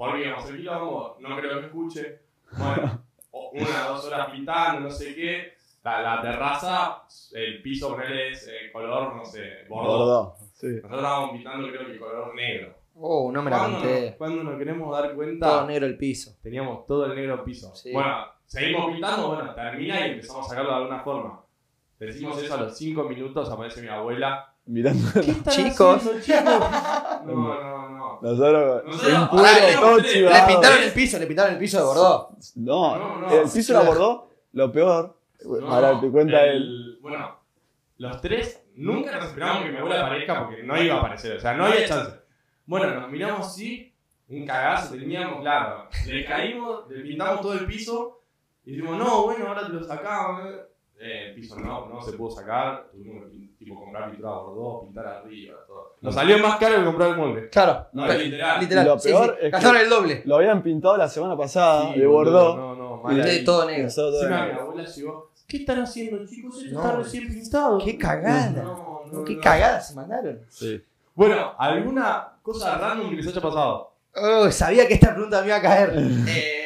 Porque el quilombo no creo que escuche. Bueno, una o dos horas pintando, no sé qué. La, la terraza, el piso con él es eh, color, no sé. Bordeaux. Sí. Nosotros estábamos pintando, creo que color negro. Oh, no me la ¿Cuándo, conté. nos, cuándo nos queremos dar cuenta? Todo negro el piso. Teníamos todo el negro piso. Sí. Bueno, seguimos pintando, bueno, termina y empezamos a sacarlo de alguna forma. Decimos eso a los 5 minutos, aparece mi abuela. Mirando. ¿Qué están Chicos. haciendo, chicos? No, no, no. Nosotros. Nosotros- éramos todo. Le chivado. pintaron el piso, le pintaron el piso de Bordeaux. No, No, no. el piso lo abordó. Lo peor. No, Ahora te cuenta él. el- Bueno, los tres nunca nos esperábamos que mi abuela aparezca porque no iba a aparecer, o sea, no había chance. Bueno, nos miramos así, un cagazo teníamos, claro. Le caímos, le pintamos todo el piso y dijimos, no, bueno, ahora te lo sacamos. Eh, el piso no, no se pudo sacar, tuvimos que pin- tipo, comprar bordó, pintar arriba, todo. Nos salió más caro que comprar el molde. Claro. No, Pero- literal. literal. Lo peor sí. es que- Gastaron el doble. Lo habían pintado la semana pasada Sí, de Bordeaux. No, no, mal ahí. todo negro. Empezó todo Encima de- mi abuela llegó. ¿Qué están haciendo, chicos? Esto No. está recién pintado. Qué cagada. No, no, Qué no. cagada se mandaron. Sí. Bueno, ¿alguna cosa random que les haya pasado? Oh, sabía que esta pregunta me iba a caer. Eh,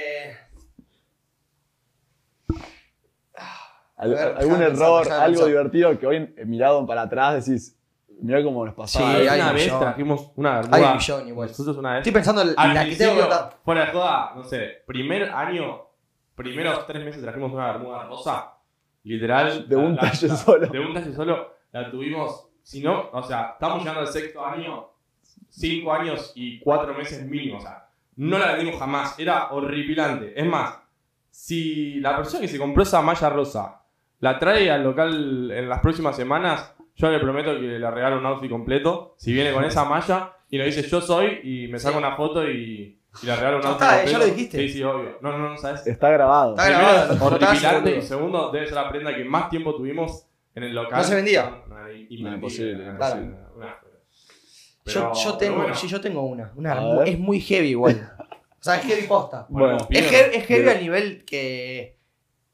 Al- A ver, algún pensar, error, algo pensar. divertido que hoy mirado para atrás decís, mira cómo nos pasaba. Sí, hay una un vez millón. trajimos una hay bermuda. un millón igual. Nosotros una vez. Estoy pensando en Al la que tengo que contar. fuera de joda, no sé, primer año, primeros tres meses trajimos una bermuda rosa. Literal. De un la- talle la- solo. De un talle solo. La tuvimos, si no, o sea, estamos llegando al sexto año, cinco años y cuatro meses mínimo. O sea, no la vendimos jamás. Era horripilante. Es más, si la persona que se compró esa malla rosa la trae al local en las próximas semanas, yo le prometo que le regalo un outfit completo. Si viene con esa malla y le dice yo soy y me saca Sí. una foto y, y le regalo un outfit está, eh, completo. ya lo dijiste. Sí, sí, obvio. No, no, no, ¿sabes? Está grabado. Está Primero, grabado, horripilante y segundo, debe ser la prenda que más tiempo tuvimos en el local. No se vendía. No, imposible. imposible, Claro. Una- Yo, Pero- yo tengo, bueno. sí, yo tengo una. una es muy heavy igual. O sea, es heavy posta. Bueno, Bueno, Es heavy, es heavy al nivel que.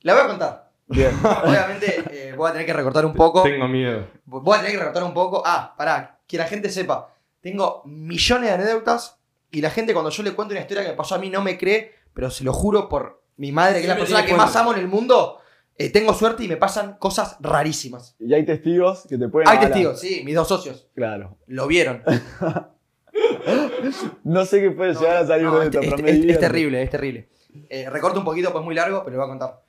La voy a contar. Bien. Obviamente eh, voy a tener que recortar un poco. Tengo miedo. Voy a tener que recortar un poco. Ah, pará, que la gente sepa. Tengo millones de anécdotas y la gente cuando yo le cuento una historia que me pasó a mí no me cree, pero se lo juro por mi madre, que es la persona que más amo en el mundo. eh, tengo suerte y me pasan cosas rarísimas. Y hay testigos que te pueden Hay avalar. testigos, sí, mis dos socios. Claro. Lo vieron. No sé qué puede llegar a salir No, de es, esto, es- pero me es- es divierte. terrible, es terrible. Eh, recorto un poquito, pues muy largo, pero lo voy a contar.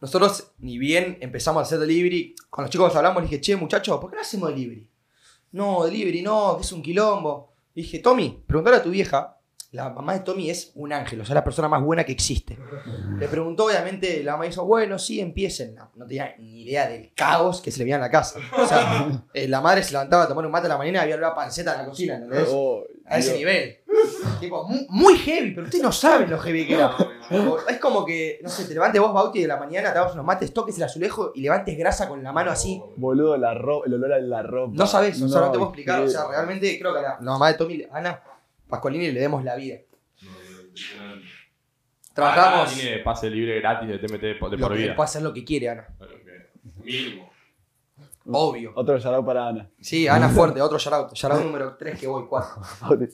Nosotros, ni bien empezamos a hacer delivery, con los chicos hablamos, les dije, che, muchachos, ¿por qué no hacemos delivery? No, delivery no, que es un quilombo. Dije, Tommy, preguntale a tu vieja. La mamá de Tommy es un ángel, o sea, la persona más buena que existe. Le preguntó, obviamente, la mamá dijo, bueno, sí, empiecen. No, no tenía ni idea del caos que se le veía en la casa. O sea, eh, la madre se levantaba a tomar un mate a la mañana y había una panceta en la cocina, ¿entendés? Oh, A ese Dios. nivel. tipo, muy, muy heavy, pero ustedes no saben lo heavy que era. Es como que, no sé, te levantes vos, Bauti, de la mañana, te hagas unos mates, toques el azulejo y levantes grasa con la mano así. Boludo, la el olor a la ropa. No sabes, o sea, no te puedo explicar. O sea, realmente creo que la, la mamá de Tommy, Ana Pascolini, le demos la vida. Trabajamos. Ah, tiene pase libre gratis de TMT de por Lo que vida. puede hacer lo que quiere, Ana. Mínimo. Obvio. Otro shout para Ana. Sí, Ana fuerte, otro shoutout. Shoutout número 3 que voy, 4.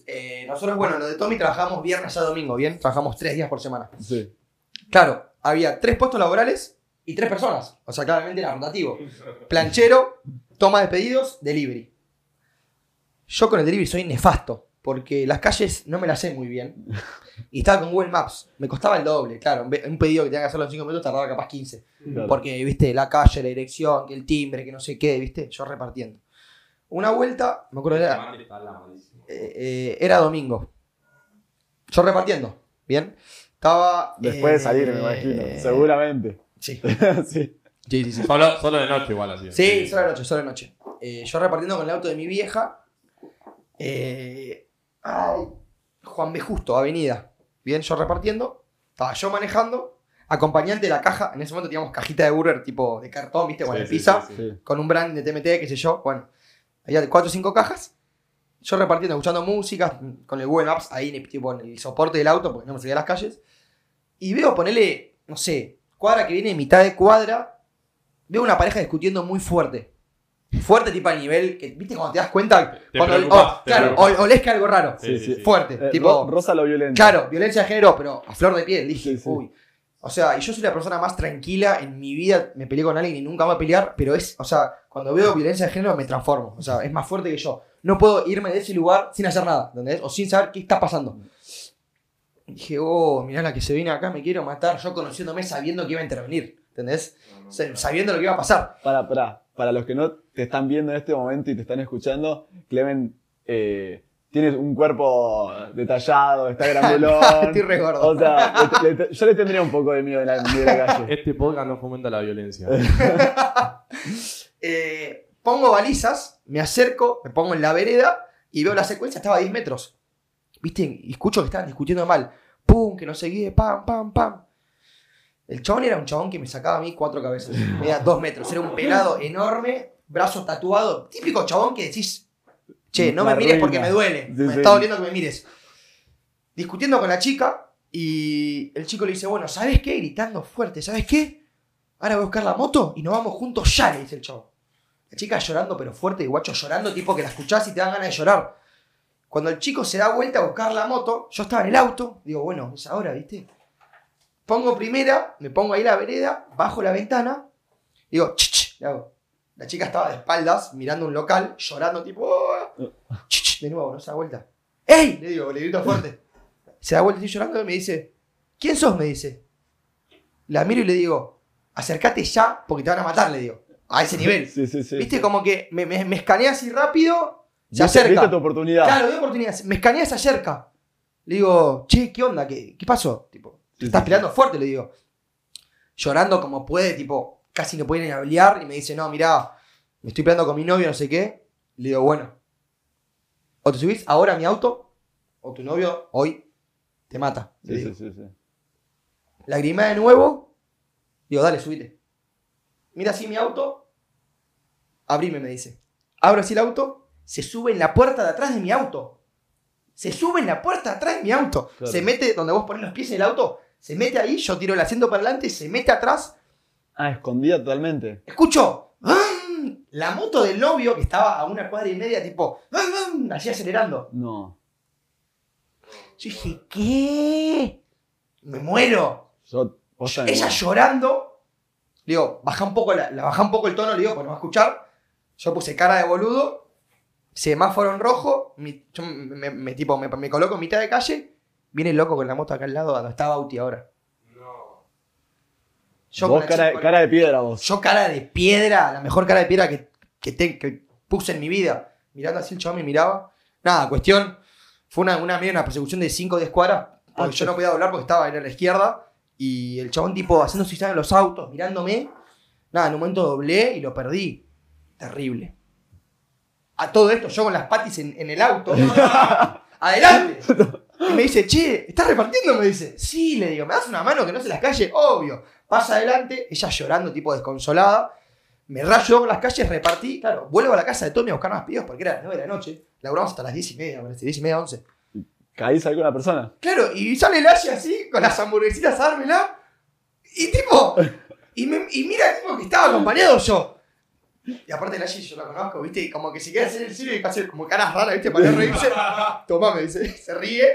Eh, nosotros, bueno, lo de Tommy trabajamos viernes a domingo, ¿bien? Trabajamos 3 días por semana. Sí. Claro, había tres puestos laborales y tres personas. O sea, claramente era rotativo. Planchero, toma de pedidos, delivery. Yo con el delivery soy nefasto, porque las calles no me las sé muy bien. Y estaba con Google Maps. Me costaba el doble, claro. Un pedido que tenía que hacerlo en 5 minutos tardaba capaz 15. Claro. Porque, viste, la calle, la dirección, que el timbre, que no sé qué, viste, yo repartiendo. Una vuelta, me acuerdo, era, eh, eh, era domingo. Yo repartiendo, ¿bien? Estaba... Después de salir, me eh, imagino. Seguramente. Sí. sí. Sí, sí, sí. Solo, solo de noche igual así. Sí, solo de noche, solo de noche. Eh, yo repartiendo con el auto de mi vieja. eh, ay, Juan B. Justo, avenida. Bien, yo repartiendo. Estaba yo manejando. Acompañante de la caja. En ese momento teníamos cajita de burger tipo de cartón, ¿viste? El sí, pizza. sí, Sí. Con un brand de TMT, qué sé yo. Bueno, había cuatro o cinco cajas. Yo repartiendo, escuchando música. Con el Google Maps ahí, tipo en el soporte del auto, porque no me seguía las calles. Y veo ponerle, no sé, cuadra que viene, mitad de cuadra. Veo una pareja discutiendo muy fuerte. Fuerte, tipo a nivel que, ¿viste? Cuando te das cuenta. Te cuando, oh, te claro, olés que algo raro. Sí, Sí. Fuerte. Eh, tipo, Ro- Rosa lo violenta. Claro, violencia de género, pero a flor de piel. Dije, Sí, sí. uy. O sea, y yo soy la persona más tranquila en mi vida. Me peleé con alguien y nunca voy a pelear, pero es, o sea, cuando veo violencia de género me transformo. O sea, es más fuerte que yo. No puedo irme de ese lugar sin hacer nada, ¿entendés? O sin saber qué está pasando. Dije, oh, mirá la que se viene acá, me quiero matar. Yo conociéndome sabiendo que iba a intervenir, ¿entendés? O sea, Sabiendo lo que iba a pasar. Para, para, para los que no te están viendo en este momento y te están escuchando, Clemen eh, tiene un cuerpo detallado, está grandulón. Estoy re gordo. O sea, le- le- yo le tendría un poco de miedo en la, en la calle. Este podcast no fomenta la violencia. Eh, pongo balizas, me acerco, me pongo en la vereda y veo la secuencia, estaba a 10 metros. ¿Viste? Y escucho que estaban discutiendo mal. Pum, que no seguí, pam, pam, pam. El chabón era un chabón que me sacaba a mí cuatro cabezas. Medía dos metros. Era un pelado enorme, brazo tatuado. Típico chabón que decís, che, no me mires porque me duele. Me está doliendo que me mires. Discutiendo con la chica y el chico le dice, bueno, ¿sabes qué? Gritando fuerte, ¿sabes qué? Ahora voy a buscar la moto y nos vamos juntos ya, le dice el chabón. La chica llorando, pero fuerte, y guacho llorando, tipo que la escuchás y te dan ganas de llorar. Cuando el chico se da vuelta a buscar la moto, yo estaba en el auto, digo, bueno, es ahora, ¿viste? Pongo primera, me pongo ahí la vereda, bajo la ventana, digo, ch, ch, le hago. La chica estaba de espaldas, mirando un local, llorando, tipo, "Oh". Ch, ch, de nuevo, no se da vuelta. ¡Ey! Le digo, le grito fuerte. Se da vuelta, estoy llorando y me dice, ¿quién sos? Me dice. La miro y le digo, acércate ya porque te van a matar, le digo. A ese nivel. Sí, sí, sí. ¿Viste? Como que me, me, me escanea así rápido, se acerca. viste tu oportunidad. Claro, veo oportunidad. Me escanea, se acerca. Le digo, che, ¿qué onda? ¿Qué, qué pasó? Tipo, estás peleando fuerte, le digo. Llorando como puede, tipo, casi no puede ni hablar. Y me dice, no, mirá, me estoy peleando con mi novio, no sé qué. Le digo, bueno, o te subís ahora a mi auto, o tu novio hoy te mata. Sí, sí, sí, sí. Lagrimea de nuevo. Digo, dale, subite. Mira así mi auto. Abrime, me dice. Abro así el auto. Se sube en la puerta de atrás de mi auto. Se sube en la puerta de atrás de mi auto. Claro. Se mete donde vos pones los pies en el auto. Se mete ahí. Yo tiro el asiento para adelante. Se mete atrás. Ah, escondida totalmente. Escucho. ¡ah! La moto del novio que estaba a una cuadra y media, tipo. ¡ah! Así acelerando. No. Yo dije, ¿qué? Me muero. Yo. Ella llorando. Le digo, baja un poco, la, la baja un poco el tono, le digo, pues no va a escuchar. Yo puse cara de boludo. Semáforo en rojo. mi- yo me, me- me- tipo, me, me coloco en mitad de calle. Viene el loco con la moto acá al lado donde está Bauti ahora. No. Yo, vos cara, de piedra vos. yo cara de piedra, la mejor cara de piedra que, que, te- que puse en mi vida. Mirando así el chabón me miraba. Nada, cuestión. Fue una, una, medio una persecución de 5 o 10 cuadras. Porque Ah, yo no podía doblar porque estaba en la izquierda. Y el chabón tipo haciendo su en los autos, mirándome. Nada, en un momento doblé y lo perdí. Terrible. A todo esto, yo con las patis en, en el auto. ¡Adelante! Y me dice, che, ¿estás repartiendo? Me dice, sí, le digo, ¿me das una mano que no se las calle? Obvio. Pasa adelante, ella llorando, tipo desconsolada. Me rayo con las calles, repartí. Claro, vuelvo a la casa de Tommy a buscar más pedidos porque era las 9 de la noche. Laburamos hasta las 10 y media, parece, 10 y media, 11. ¿Caís a alguna persona? Claro, y sale el Ashi así, con las hamburguesitas a dármela. Y tipo, y, me- y mira tipo que estaba acompañado yo. Y aparte el Ashi yo lo conozco, ¿viste? Y como que si quiere hacer el serio y hace como caras raras, ¿viste? Para no reírse. Tomá, me dice, se ríe.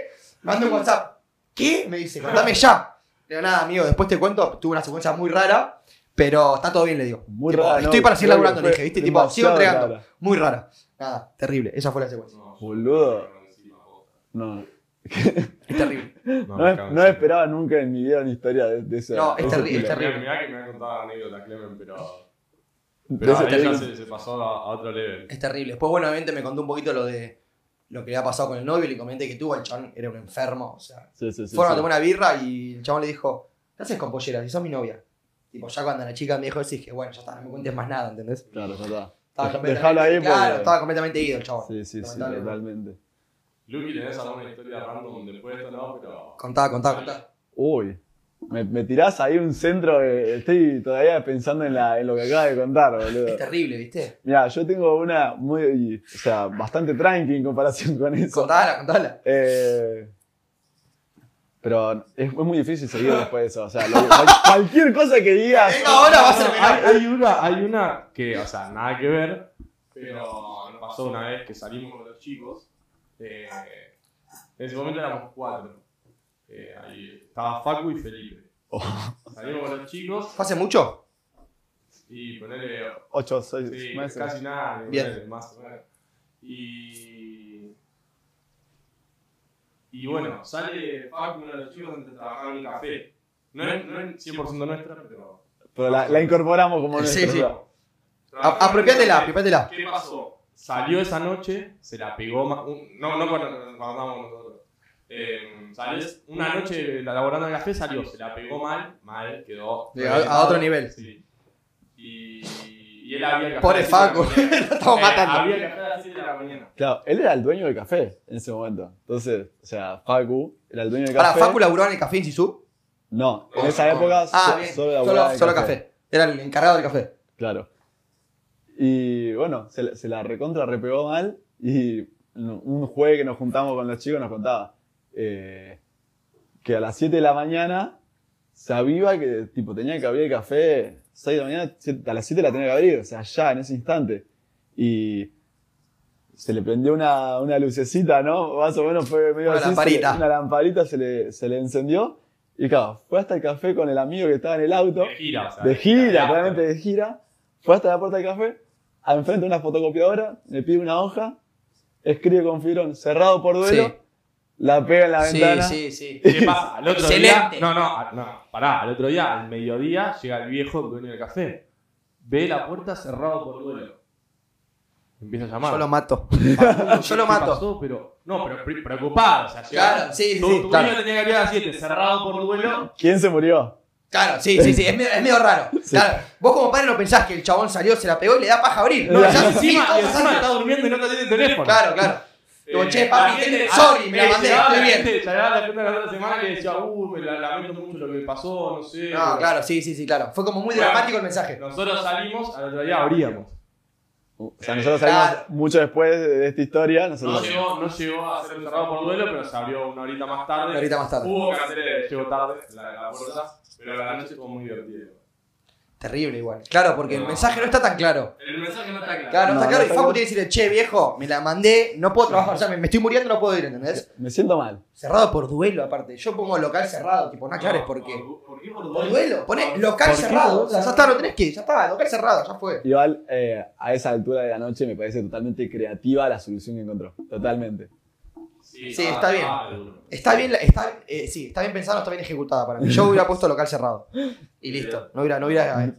Manda un WhatsApp. ¿Qué? Me dice, contame ya. Le digo, nada, amigo, después te cuento, tuve una secuencia muy rara, pero está todo bien, le digo. Muy Tipo, rara. Estoy no, para seguir laburando, le dije, ¿viste? Tipo, sigo entregando. rara. Muy rara. Nada, terrible. Esa fue la secuencia. No, Boludo. No. Es terrible. No, No, es- esperaba nunca en mi vida una historia de, de ese. No, es terrible, es terrible. Mirá, mirá que me ha contado anécdota Clemen, pero. Pero se, se pasó a, a otro level. Es terrible. Después, bueno, obviamente me contó un poquito lo de lo que le había pasado con el novio. Le comenté que tuvo, el chabón era un enfermo. O sea, Sí, sí, sí. fueron a tomar una birra y el chabón le dijo: ¿Qué haces con polleras? Si sos mi novia. Tipo, ya cuando la chica me dijo eso, dije: Bueno, ya está, no me cuentes más nada, ¿entendés? Claro, ya está. Estaba Dejalo ahí porque. Claro, estaba completamente ido el chabón. Sí, sí, sí, totalmente. Lucky, ¿tenés alguna historia random después de esto? No, pero. Contá, contá, contá. Uy. Me, me tirás ahí un centro. que estoy todavía pensando en, la, en lo que acabas de contar, boludo. Es terrible, ¿viste? Mira, yo tengo una muy. O sea, bastante tranqui en comparación con eso. Contala, contala. Eh, pero es, es muy difícil seguir después de eso. O sea, lo- cualquier cosa que digas. Venga, ahora va a ser hay, hay una, hay una que, o sea, nada que ver, pero nos pasó una vez que salimos con los chicos. eh, en ese momento éramos cuatro. Eh, ahí estaba Facu y Felipe. Salimos con los chicos ¿Fue hace mucho? y ponerle 8 6 Sí, meses. casi nada, Bien. ponele, más o menos. Y. Y bueno, sale Facu, uno de los chicos, donde trabajaba en un café. No es, no es 100% nuestra, pero. Pero la, la incorporamos como Sí, nuestra. sí. A- apropiátela, apropiátela. ¿Qué pasó? Salió esa noche, se la pegó. un- no, no cuando, cuando estábamos nosotros. Eh, salió una noche laborando en el café, salió, se la pegó mal, mal, quedó. Sí, a- a otro nivel. Sí. Y, y él había café. Pobre Facu, lo estamos Eh, matando. Había café a las 7 de la mañana. Claro, él era el dueño del café en ese momento. Entonces, o sea, Facu era el dueño del Para, café. Facu laburó en el café en Sisu. No, en esa época Ah, so- solo Solo, laburaba en solo café. Era el encargado del café. Claro. Y bueno, se, la- se la recontra repegó mal y un jueves que nos juntamos con los chicos nos contaba eh, que a las 7 de la mañana sabía que tipo tenía que abrir el café 6 de la mañana, a las 7 la tenía que abrir, o sea, ya en ese instante. Y se le prendió una, una lucecita, ¿no? Más o menos fue medio Una así, se le- lamparita. una lamparita se le, se le encendió y claro, fue hasta el café con el amigo que estaba en el auto. De gira, o sea, De gira, de gira. Fue hasta la puerta del café, enfrente de una fotocopiadora, me pide una hoja, escribe con fibrón cerrado por duelo, Sí. La pega en la Sí, ventana. sí, sí. ¿Qué pasa? Al otro Excelente. día. No, no, a- no, pará. Al otro día, al mediodía, llega el viejo dueño del café. Ve la puerta cerrado por duelo. Empieza a llamar. Yo lo mato. Facundo, yo lo ¿qué mato. pasó? Pero, no, pero pre- preocupado. O sea, Claro, sí, sí, tu, sí, tu claro. niño tenía que abrir a las 7, cerrado por duelo. ¿Quién se murió? Claro, sí, sí, sí, es medio, es medio raro. Claro, vos como padre no pensás que el chabón salió, se la pegó y le da paja abrir. No, ya encima, sí, y encima está durmiendo y no te atiende el teléfono. Claro, claro. Digo, che, papi, sorry, me la mandé, estoy la bien. Llegaba la gente la semana que decía, uh, me la- lamento mucho lo que pasó, no sé. No, claro, sí, sí, sí, claro. Fue como muy Bueno. dramático el mensaje. Nosotros salimos, al otro día abríamos. O sea, nosotros salimos Claro. mucho después de, de esta historia. Nosotros No llegó, no llegó a ser cerrado por duelo, pero se abrió una horita más tarde. Una horita más tarde. Hubo que hacer, llegó tarde la, la puerta, pero la noche estuvo muy divertida. Terrible igual. Claro, porque el mensaje no está tan claro. El mensaje no está claro. Claro, no, No, está claro. no y Facu tiene que decirle, che, viejo, me la mandé, no puedo trabajar. O sea, me, me estoy muriendo, no puedo ir, ¿entendés? me siento mal. Cerrado por duelo, aparte. Yo pongo local cerrado, tipo, no aclares por qué. ¿Por, qué por Por duelo? duelo, pone ¿Por- local cerrado. O sea, ya duelo? está, no tenés que, ya está, local cerrado, ya fue. Igual, eh, a esa altura de la noche me parece totalmente creativa la solución que encontró. Totalmente. Sí, Sí, ah, está bien. ah. Está bien, está, eh, sí, está bien pensado, está bien ejecutada para mí. Yo hubiera puesto local cerrado. Y listo. No hubiera, no hubiera. Be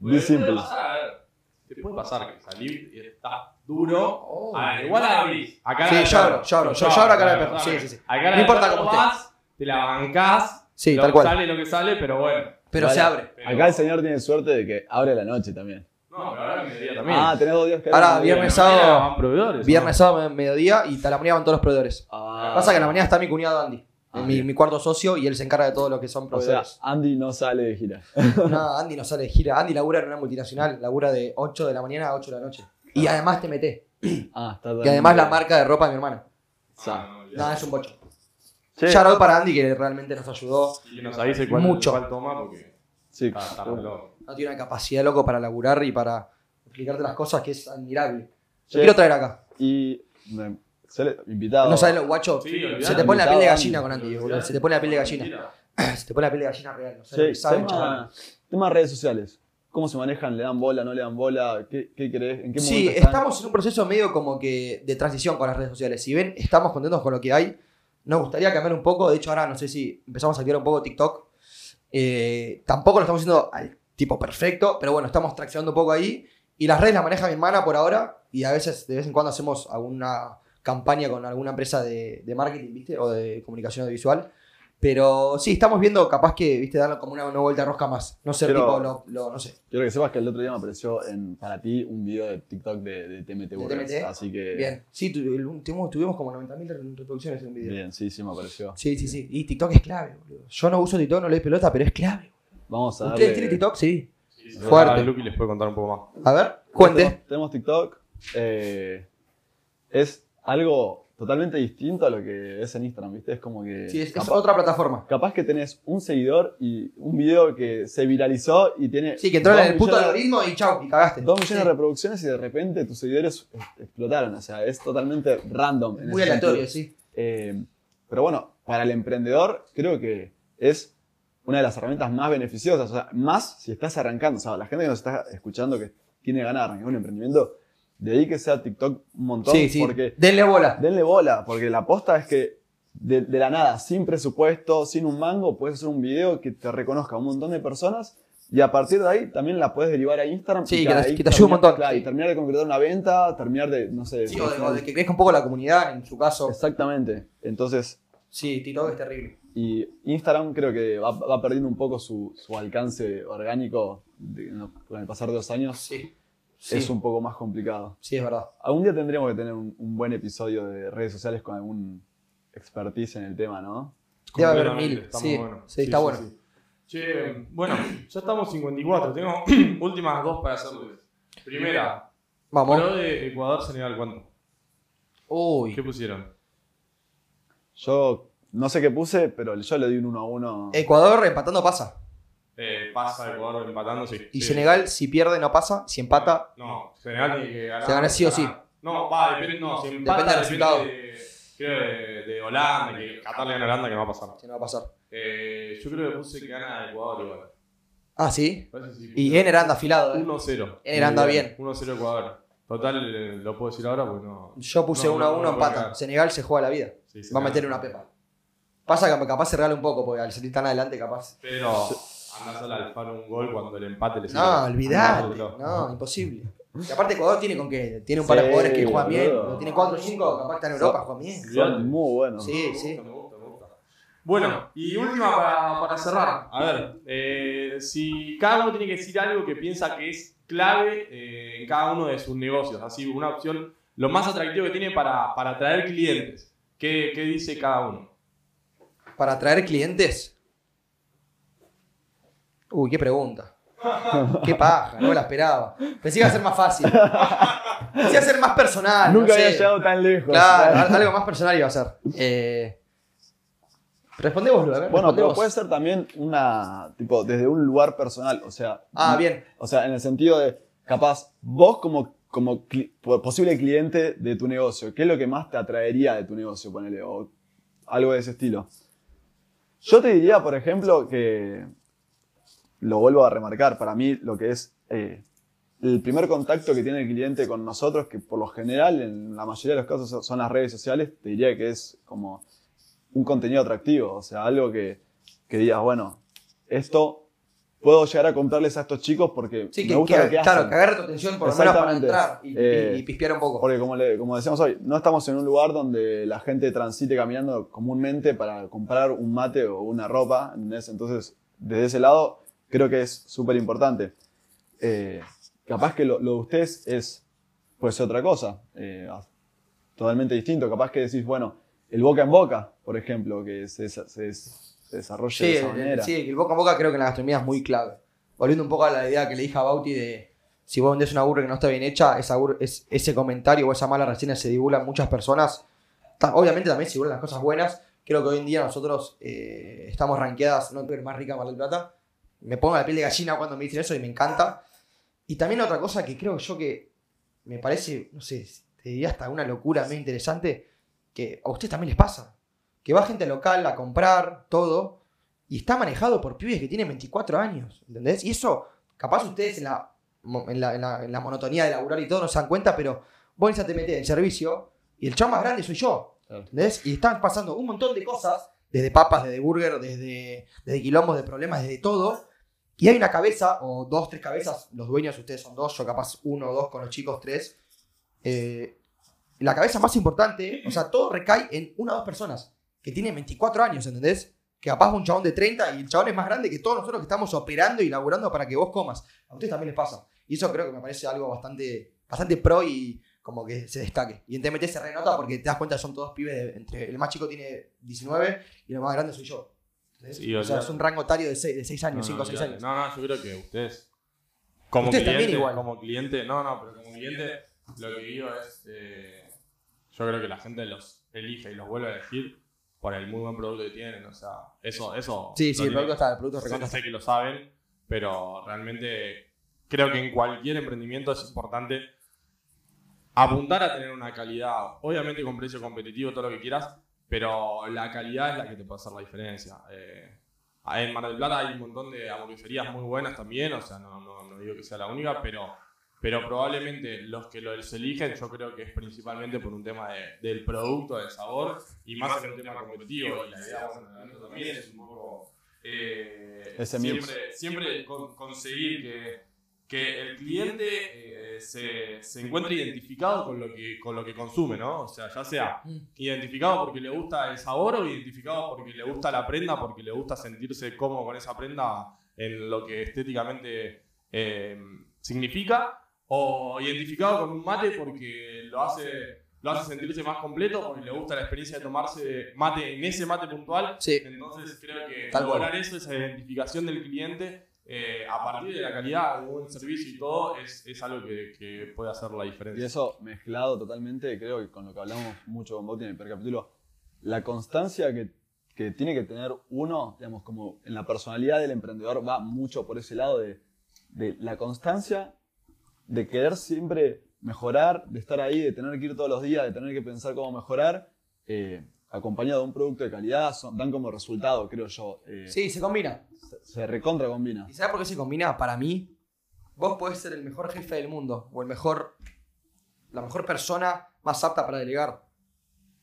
Puede simple. pasar, a ver, Te puede pasar que salir y está duro. Oh. Ah, igual abrís. A cara Sí, yo abro, yo abro, yo- yo abro a cara de perro, sí, sí, sí. A cara No importa cómo esté. vas, te la bancás. Sí, lo- tal cual. Sale lo que sale, pero bueno. Pero Vale. se abre. Pero- Acá el señor tiene suerte de que abre la noche también. No, pero ahora mediodía también. Ah, tenés dos días que Ahora, viernes, sábado- van proveedores. Viernes, sábado, me- mediodía y a la mañana van todos los proveedores. Ah. Pasa que a la mañana está mi cuñado Andy, Ah, mi, cuarto socio, y él se encarga de todo lo que son O sea, proveedores. Andy no sale de gira. No, Andy no sale de gira. Andy labura en una multinacional, labura de 8 de la mañana a 8 de la noche. Y además te meté. Ah, está Y además la marca de ropa de mi hermana. Ah, no. Nada, es un bocho. Che, Shout out para Andy que realmente nos ayudó. Y que nos avise cuál, Mucho. cuál toma porque sí. está, está. No tiene una capacidad loco para laburar y para explicarte las cosas que es admirable. Lo quiero traer acá. Y me, sale invitado. No sabes lo guacho. Sí, se te pone la piel de gallina con Andy, boludo. Se te pone la piel de gallina. Se te pone la piel de gallina real. No chaval. tema, tema redes sociales. ¿Cómo se manejan? ¿Le dan bola? ¿No le dan bola? ¿Qué, qué crees? ¿En qué Sí, están? estamos en un proceso medio como que de transición con las redes sociales. Si ven, estamos contentos con lo que hay. Nos gustaría cambiar un poco. De hecho, ahora no sé si empezamos a activar un poco TikTok. Eh, tampoco lo estamos haciendo al tipo perfecto, pero bueno, estamos traccionando un poco ahí. Y las redes las maneja mi hermana por ahora. Y a veces, de vez en cuando, hacemos alguna campaña con alguna empresa de, de marketing, ¿viste? O de comunicación audiovisual. Pero sí, estamos viendo capaz que, ¿viste? Darle como una, una vuelta rosca más. No ser Pero- tipo, lo, lo- no sé. Quiero que sepas que el otro día me apareció en, para ti un video de TikTok de, de TMT Burgers. TMT? Así que. Bien. Sí, tu- el- tuvimos, tuvimos como 90.000 reproducciones en un video. Bien, sí, sí me apareció. Sí, sí, sí. Y TikTok es clave, boludo. Yo no uso TikTok, no le doy pelota, pero es clave. Vamos a ¿Ustedes darle. tienen TikTok? Sí. Sí, sí, Fuerte. ahora Lucky les puede contar un poco más. A ver, cuente. Tenemos, tenemos TikTok. eh, es algo totalmente distinto a lo que es en Instagram, ¿viste? Es como que. Sí, es, otra plataforma. capaz que tenés un seguidor y un video que se viralizó y tiene. Sí, que entró en el puto algoritmo y chau, y cagaste. Dos millones Sí. de reproducciones y de repente tus seguidores explotaron. O sea, es totalmente random. en Muy aleatorio, sí. Eh, pero bueno, para el emprendedor creo que es una de las herramientas más beneficiosas. O sea, más si estás arrancando. O sea, la gente que nos está escuchando que tiene ganas de arrancar un emprendimiento, dedíquese a TikTok un montón. Sí, sí. Porque Denle bola. denle bola, porque la aposta es que de, de la nada, sin presupuesto, sin un mango, puedes hacer un video que te reconozca un montón de personas. Y a partir de ahí también la puedes derivar a Instagram. Sí, y que te- que te ayude un montón, claro. Y terminar de concretar una venta, terminar de, no sé. Sí, o de, o de que crezca un poco la comunidad, en su caso. Exactamente. Entonces, Sí, TikTok es terrible. Y Instagram creo que va, va perdiendo un poco su, su alcance orgánico de- no, con el pasar de los años. Sí. Sí, Es un poco más complicado. sí, es verdad. Algún día tendríamos que tener un, un buen episodio de redes sociales con algún expertise en el tema, ¿no? Debe haber mil. está Sí, muy bueno. sí, está bueno. Che, bueno, ya estamos 54. Tengo últimas dos para hacerles. Primera, Vamos. pro de Ecuador, Senegal, ¿cuánto? Uy. ¿Qué pusieron? Yo no sé qué puse, pero yo le di un 1 a 1. Ecuador empatando pasa. Eh, pasa Ecuador empatando, sí. Y Sí. Senegal, si pierde, no pasa. Si empata, No, Senegal tiene que ganar. Se gana sí o sí. No, va, depende, no, si empata, Depende del resultado. de, creo de, de Holanda, que Qatar le gana a Holanda, que no va a pasar. si no va a pasar. Eh, yo creo que puse que gana Ecuador igual. Ah, sí. Que Y Ener anda afilado. eh. 1-0. Ener anda bien. 1-0 Ecuador. Total, eh, lo puedo decir ahora porque no. Yo puse No, 1 a no, 1, no empata. Senegal se juega la vida. Sí, Va a meter una pepa. Pasa que capaz se regala un poco, porque al salir tan adelante, capaz. Pero anda sola al Alfaro un gol cuando el empate le sirve. No, olvidate. No, imposible. Y aparte, Ecuador tiene con qué. Tiene un par de Sí, jugadores que juegan bien. boludo. Tiene 4 o 5, capaz está en Europa, juegan bien. Son muy buenos. Sí, sí. Me gusta, me gusta. Bueno, y última para, para cerrar. A ver, eh, si cada uno tiene que decir algo que piensa que es clave eh, en cada uno de sus negocios, así una opción, lo más atractivo que tiene para, para atraer clientes. ¿Qué, qué dice cada uno? Para atraer clientes. Uy, qué pregunta. Qué paja, no me la esperaba. Pensé que iba a ser más fácil. Pensé que iba a ser más personal. Nunca no había sé. llegado tan lejos. Claro, al- algo más personal iba a ser. Eh, responde vos, Bueno, responde pero vos. puede ser también una, tipo, desde un lugar personal, o sea... Ah, bien. O sea, en el sentido de, capaz, vos como, como cli- posible cliente de tu negocio, ¿qué es lo que más te atraería de tu negocio, ponele? O algo de ese estilo. Yo te diría, por ejemplo, que, lo vuelvo a remarcar, para mí lo que es eh, el primer contacto que tiene el cliente con nosotros, que por lo general, en la mayoría de los casos son- las redes sociales, te diría que es como un contenido atractivo, o sea, algo que, que digas, bueno, esto puedo llegar a comprarles a estos chicos porque Sí, me que, gusta que- lo que claro, hacen. que agarre tu atención por lo menos para entrar y, Eh, y- y pispear un poco. Porque como, le- como decíamos hoy, no estamos en un lugar donde la gente transite caminando comúnmente para comprar un mate o una ropa, ¿entendés? Entonces, desde ese lado, creo que es súper importante. Eh, capaz que lo, lo de ustedes es, puede ser otra cosa, eh, totalmente distinto. Capaz que decís, bueno, el boca en boca, por ejemplo, que se, se, se- se desarrolle Sí, de esa el- manera. sí, el boca a boca creo que en la gastronomía es muy clave. Volviendo un poco a la idea que le dije a Bauti de si vos vendés una burger que no está bien hecha, esa bur- es, ese comentario o esa mala reseña se divulga en muchas personas. Ta- Obviamente también se divulgan las cosas buenas. Creo que hoy en día nosotros eh, estamos rankeadas, no es más rica Mar del Plata. Me pongo la piel de gallina cuando me dicen eso y me encanta. Y también otra cosa que creo yo que me parece, no sé, te diría hasta una locura muy interesante, que a ustedes también les pasa. Que va gente local a comprar todo y está manejado por pibes que tienen 24 años, ¿entendés? Y eso, capaz ustedes en la, en la, en la- en la monotonía de laburar y todo no se dan cuenta, pero vos ya te metés en servicio y el chavo más grande soy yo. ¿entendés? Y están pasando un montón de cosas, desde papas, desde burger, desde, desde quilombos de problemas, desde todo. Y hay una cabeza, o dos, tres cabezas, los dueños, ustedes son dos, yo capaz uno o dos con los chicos, tres. Eh, la cabeza más importante, o sea, todo recae en una o dos personas que tienen 24 años, ¿entendés? Que capaz un chabón de 30 y el chabón es más grande que todos nosotros que estamos operando y laburando para que vos comas. A ustedes también les pasa. Y eso creo que me parece algo bastante, bastante pro y como que se destaque. Y en TMT se renota porque te das cuenta que son todos pibes, de- entre, el más chico tiene 19 y el más grande soy yo. o sea, es un rango etario de 6, de seis años, 5 o 6 olvidate. años. No, no, yo creo que ustedes. Como también cliente, igual. como cliente, no, no, pero como cliente, lo que digo es. eh, yo creo que la gente los elige y los vuelve a elegir por el muy buen producto que tienen. O sea, eso. eso Sí, sí, el producto está, el producto es recontra. sé que lo saben, pero realmente creo que en cualquier emprendimiento es importante apuntar a tener una calidad, obviamente con precio competitivo, todo lo que quieras, pero la calidad es la que te puede hacer la diferencia. Eh, en Mar del Plata hay un montón de hamburgueserías muy buenas también, o sea, no, no, no digo que sea la única, pero, pero probablemente los que los eligen yo creo que es principalmente por un tema de- del producto, del sabor, y más en un tema competitivo. Y la idea bueno, también es un poco eh, siempre, siempre con- conseguir que, que el cliente eh, se, se encuentre identificado con lo, que, con lo que consume, ¿no? O sea, ya sea identificado porque le gusta el sabor o identificado porque le gusta la prenda, porque le gusta sentirse cómodo con esa prenda en lo que estéticamente eh, significa, o identificado con un mate porque lo hace lo hace sentirse más completo porque le gusta la experiencia de tomarse mate en ese mate puntual. Sí. Entonces creo que Tal cual. lograr eso, esa identificación del cliente eh, a partir de la calidad, buen servicio y todo, es, es algo que, que puede hacer la Y diferencia. eso mezclado totalmente, creo que con lo que hablamos mucho con Bauti en el primer capítulo, la constancia que, que tiene que tener uno, digamos, como en la personalidad del emprendedor va mucho por ese lado de, de la constancia, de querer siempre mejorar, de estar ahí, de tener que ir todos los días, de tener que pensar cómo mejorar, eh, acompañado de un producto de calidad, son- dan como resultado, creo yo. eh, Sí, se combina. se, se recontra combina. ¿Y sabes por qué se combina? Para mí, vos podés ser el mejor jefe del mundo o el mejor, la mejor persona más apta para delegar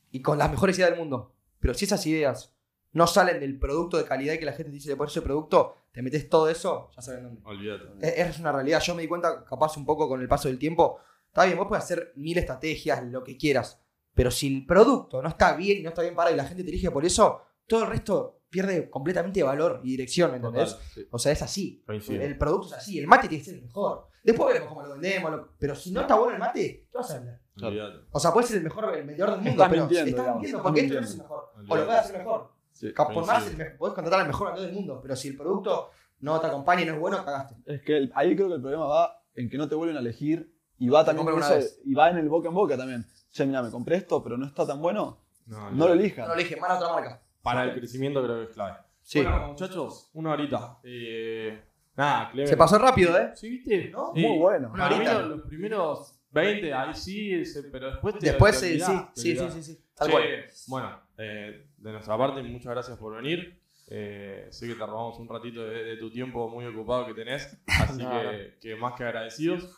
y con las mejores ideas del mundo. Pero si esas ideas no salen del producto de calidad y que la gente te dice por ese producto, te metes todo eso, ya saben dónde. Olvídate. Es, es una realidad. Yo me di cuenta, capaz un poco con el paso del tiempo. Está bien, vos puedes hacer mil estrategias, lo que quieras. Pero si el producto no está bien y no está bien parado y la gente te elige por eso, todo el resto pierde completamente valor y dirección, ¿me entendés? Total, sí. O sea, es así. Coincido. El producto es así. El mate tiene que ser el mejor. Después veremos cómo lo vendemos. lo- Pero si no está bueno el mate, ¿qué vas a vender? Olvídate. O sea, puede ser el mejor el vendedor del mundo, Estás pero mintiendo, estás mintiendo porque esto no es el mejor. O lo puedes hacer mejor. Sí. Cap- Por más, coincido. el me- podés contratar al mejor vendedor del mundo, pero si el producto no te acompaña y no es bueno, cagaste. Es que el- ahí creo que el problema va en que no te vuelven a elegir y va también eso- y va en el boca en boca también. Che, mira, me compré esto, pero no está tan bueno. No, No lo elijan. No lo elige, manda a otra marca. Para el crecimiento creo que es clave. Sí. Bueno, muchachos, una horita. Eh, nada, Clemen. Se pasó rápido, ¿eh? ¿Sí, viste? ¿No? Sí. Muy bueno. Una horita. los, los primeros 20, ahí sí, pero después te Después, te sí, sí, olvidás, te sí, sí, olvidás. sí, sí. Tal Che, cual. Bueno, eh, de nuestra parte, muchas gracias por venir. Eh, sé que te robamos un ratito de, de tu tiempo muy ocupado que tenés, así No, que, que más que agradecidos.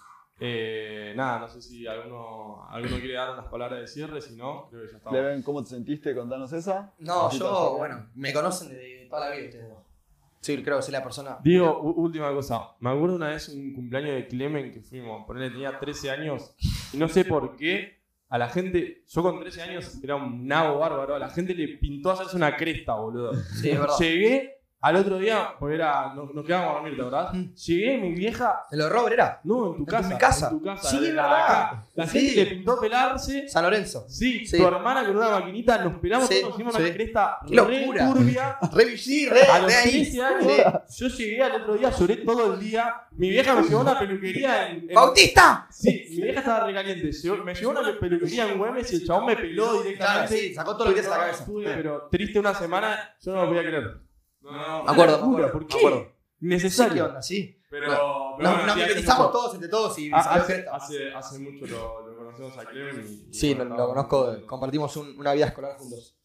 Eh, nada, no sé si alguno, alguno quiere dar unas palabras de cierre, si no, creo que ya estamos. Leven, ¿cómo te sentiste? Contanos esa. No, yo, bueno, me conocen de toda la vida ustedes dos. Sí, creo que soy la persona. Digo, última cosa. Me acuerdo una vez un cumpleaños de Clemen que fuimos, ponele, tenía 13 años y no sé por qué a la gente, yo con 13 años era un nabo bárbaro, a la gente le pintó hacerse una cresta, boludo. Sí, es verdad. Llegué al otro día, porque era, nos, nos quedábamos a dormir, ¿te acordás? Mm. Llegué, mi vieja, ¿El de Robert era? no, en tu ¿En casa. mi casa? En tu casa. Sí, de la, verdad. acá. La Sí. gente le pintó pelarse. San Lorenzo. Sí, Sí. tu hermana con una maquinita, nos pelamos Sí, todos, nos hicimos una cresta Qué re locura. turbia. Re, sí, re, A los re ahí. 13 años, yo llegué al otro día, lloré todo el día. Mi vieja me llevó a una peluquería en. en- ¡Bautista! Sí, mi vieja estaba recaliente. Me llevó a una peluquería en Güemes y el chabón me peló Claro, directamente. sí, sacó todo lo que es la cabeza. Estuve, pero triste una semana, yo no lo podía creer. No, no, Me acuerdo, locura, ¿Por me qué? acuerdo. Sí, Necesario. ¿qué onda? Sí. Pero, Bueno, pero Nos, bueno, nos hace mucho. todos entre todos y Ah, hace, cresta. hace, hace mucho lo, lo conocemos a Clemen. y- y Sí, lo, bueno, lo estamos conozco, compartimos un- una vida escolar juntos.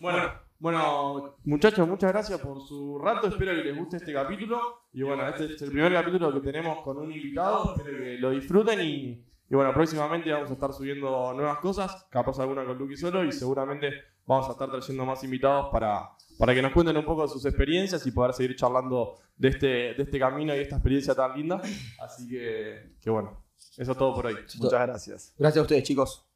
Bueno, bueno, muchachos, muchas gracias por su rato. Espero que les guste este capítulo. Y bueno, este es el primer capítulo que tenemos con un invitado. Espero que lo disfruten y, y bueno, próximamente vamos a estar subiendo nuevas cosas. Capaz alguna con Lucky solo y seguramente vamos a estar trayendo más invitados para, para que nos cuenten un poco de sus experiencias y poder seguir charlando de este, de este camino y esta experiencia tan linda. Así que, que bueno, eso es todo por hoy. Muchas gracias. Gracias a ustedes, chicos.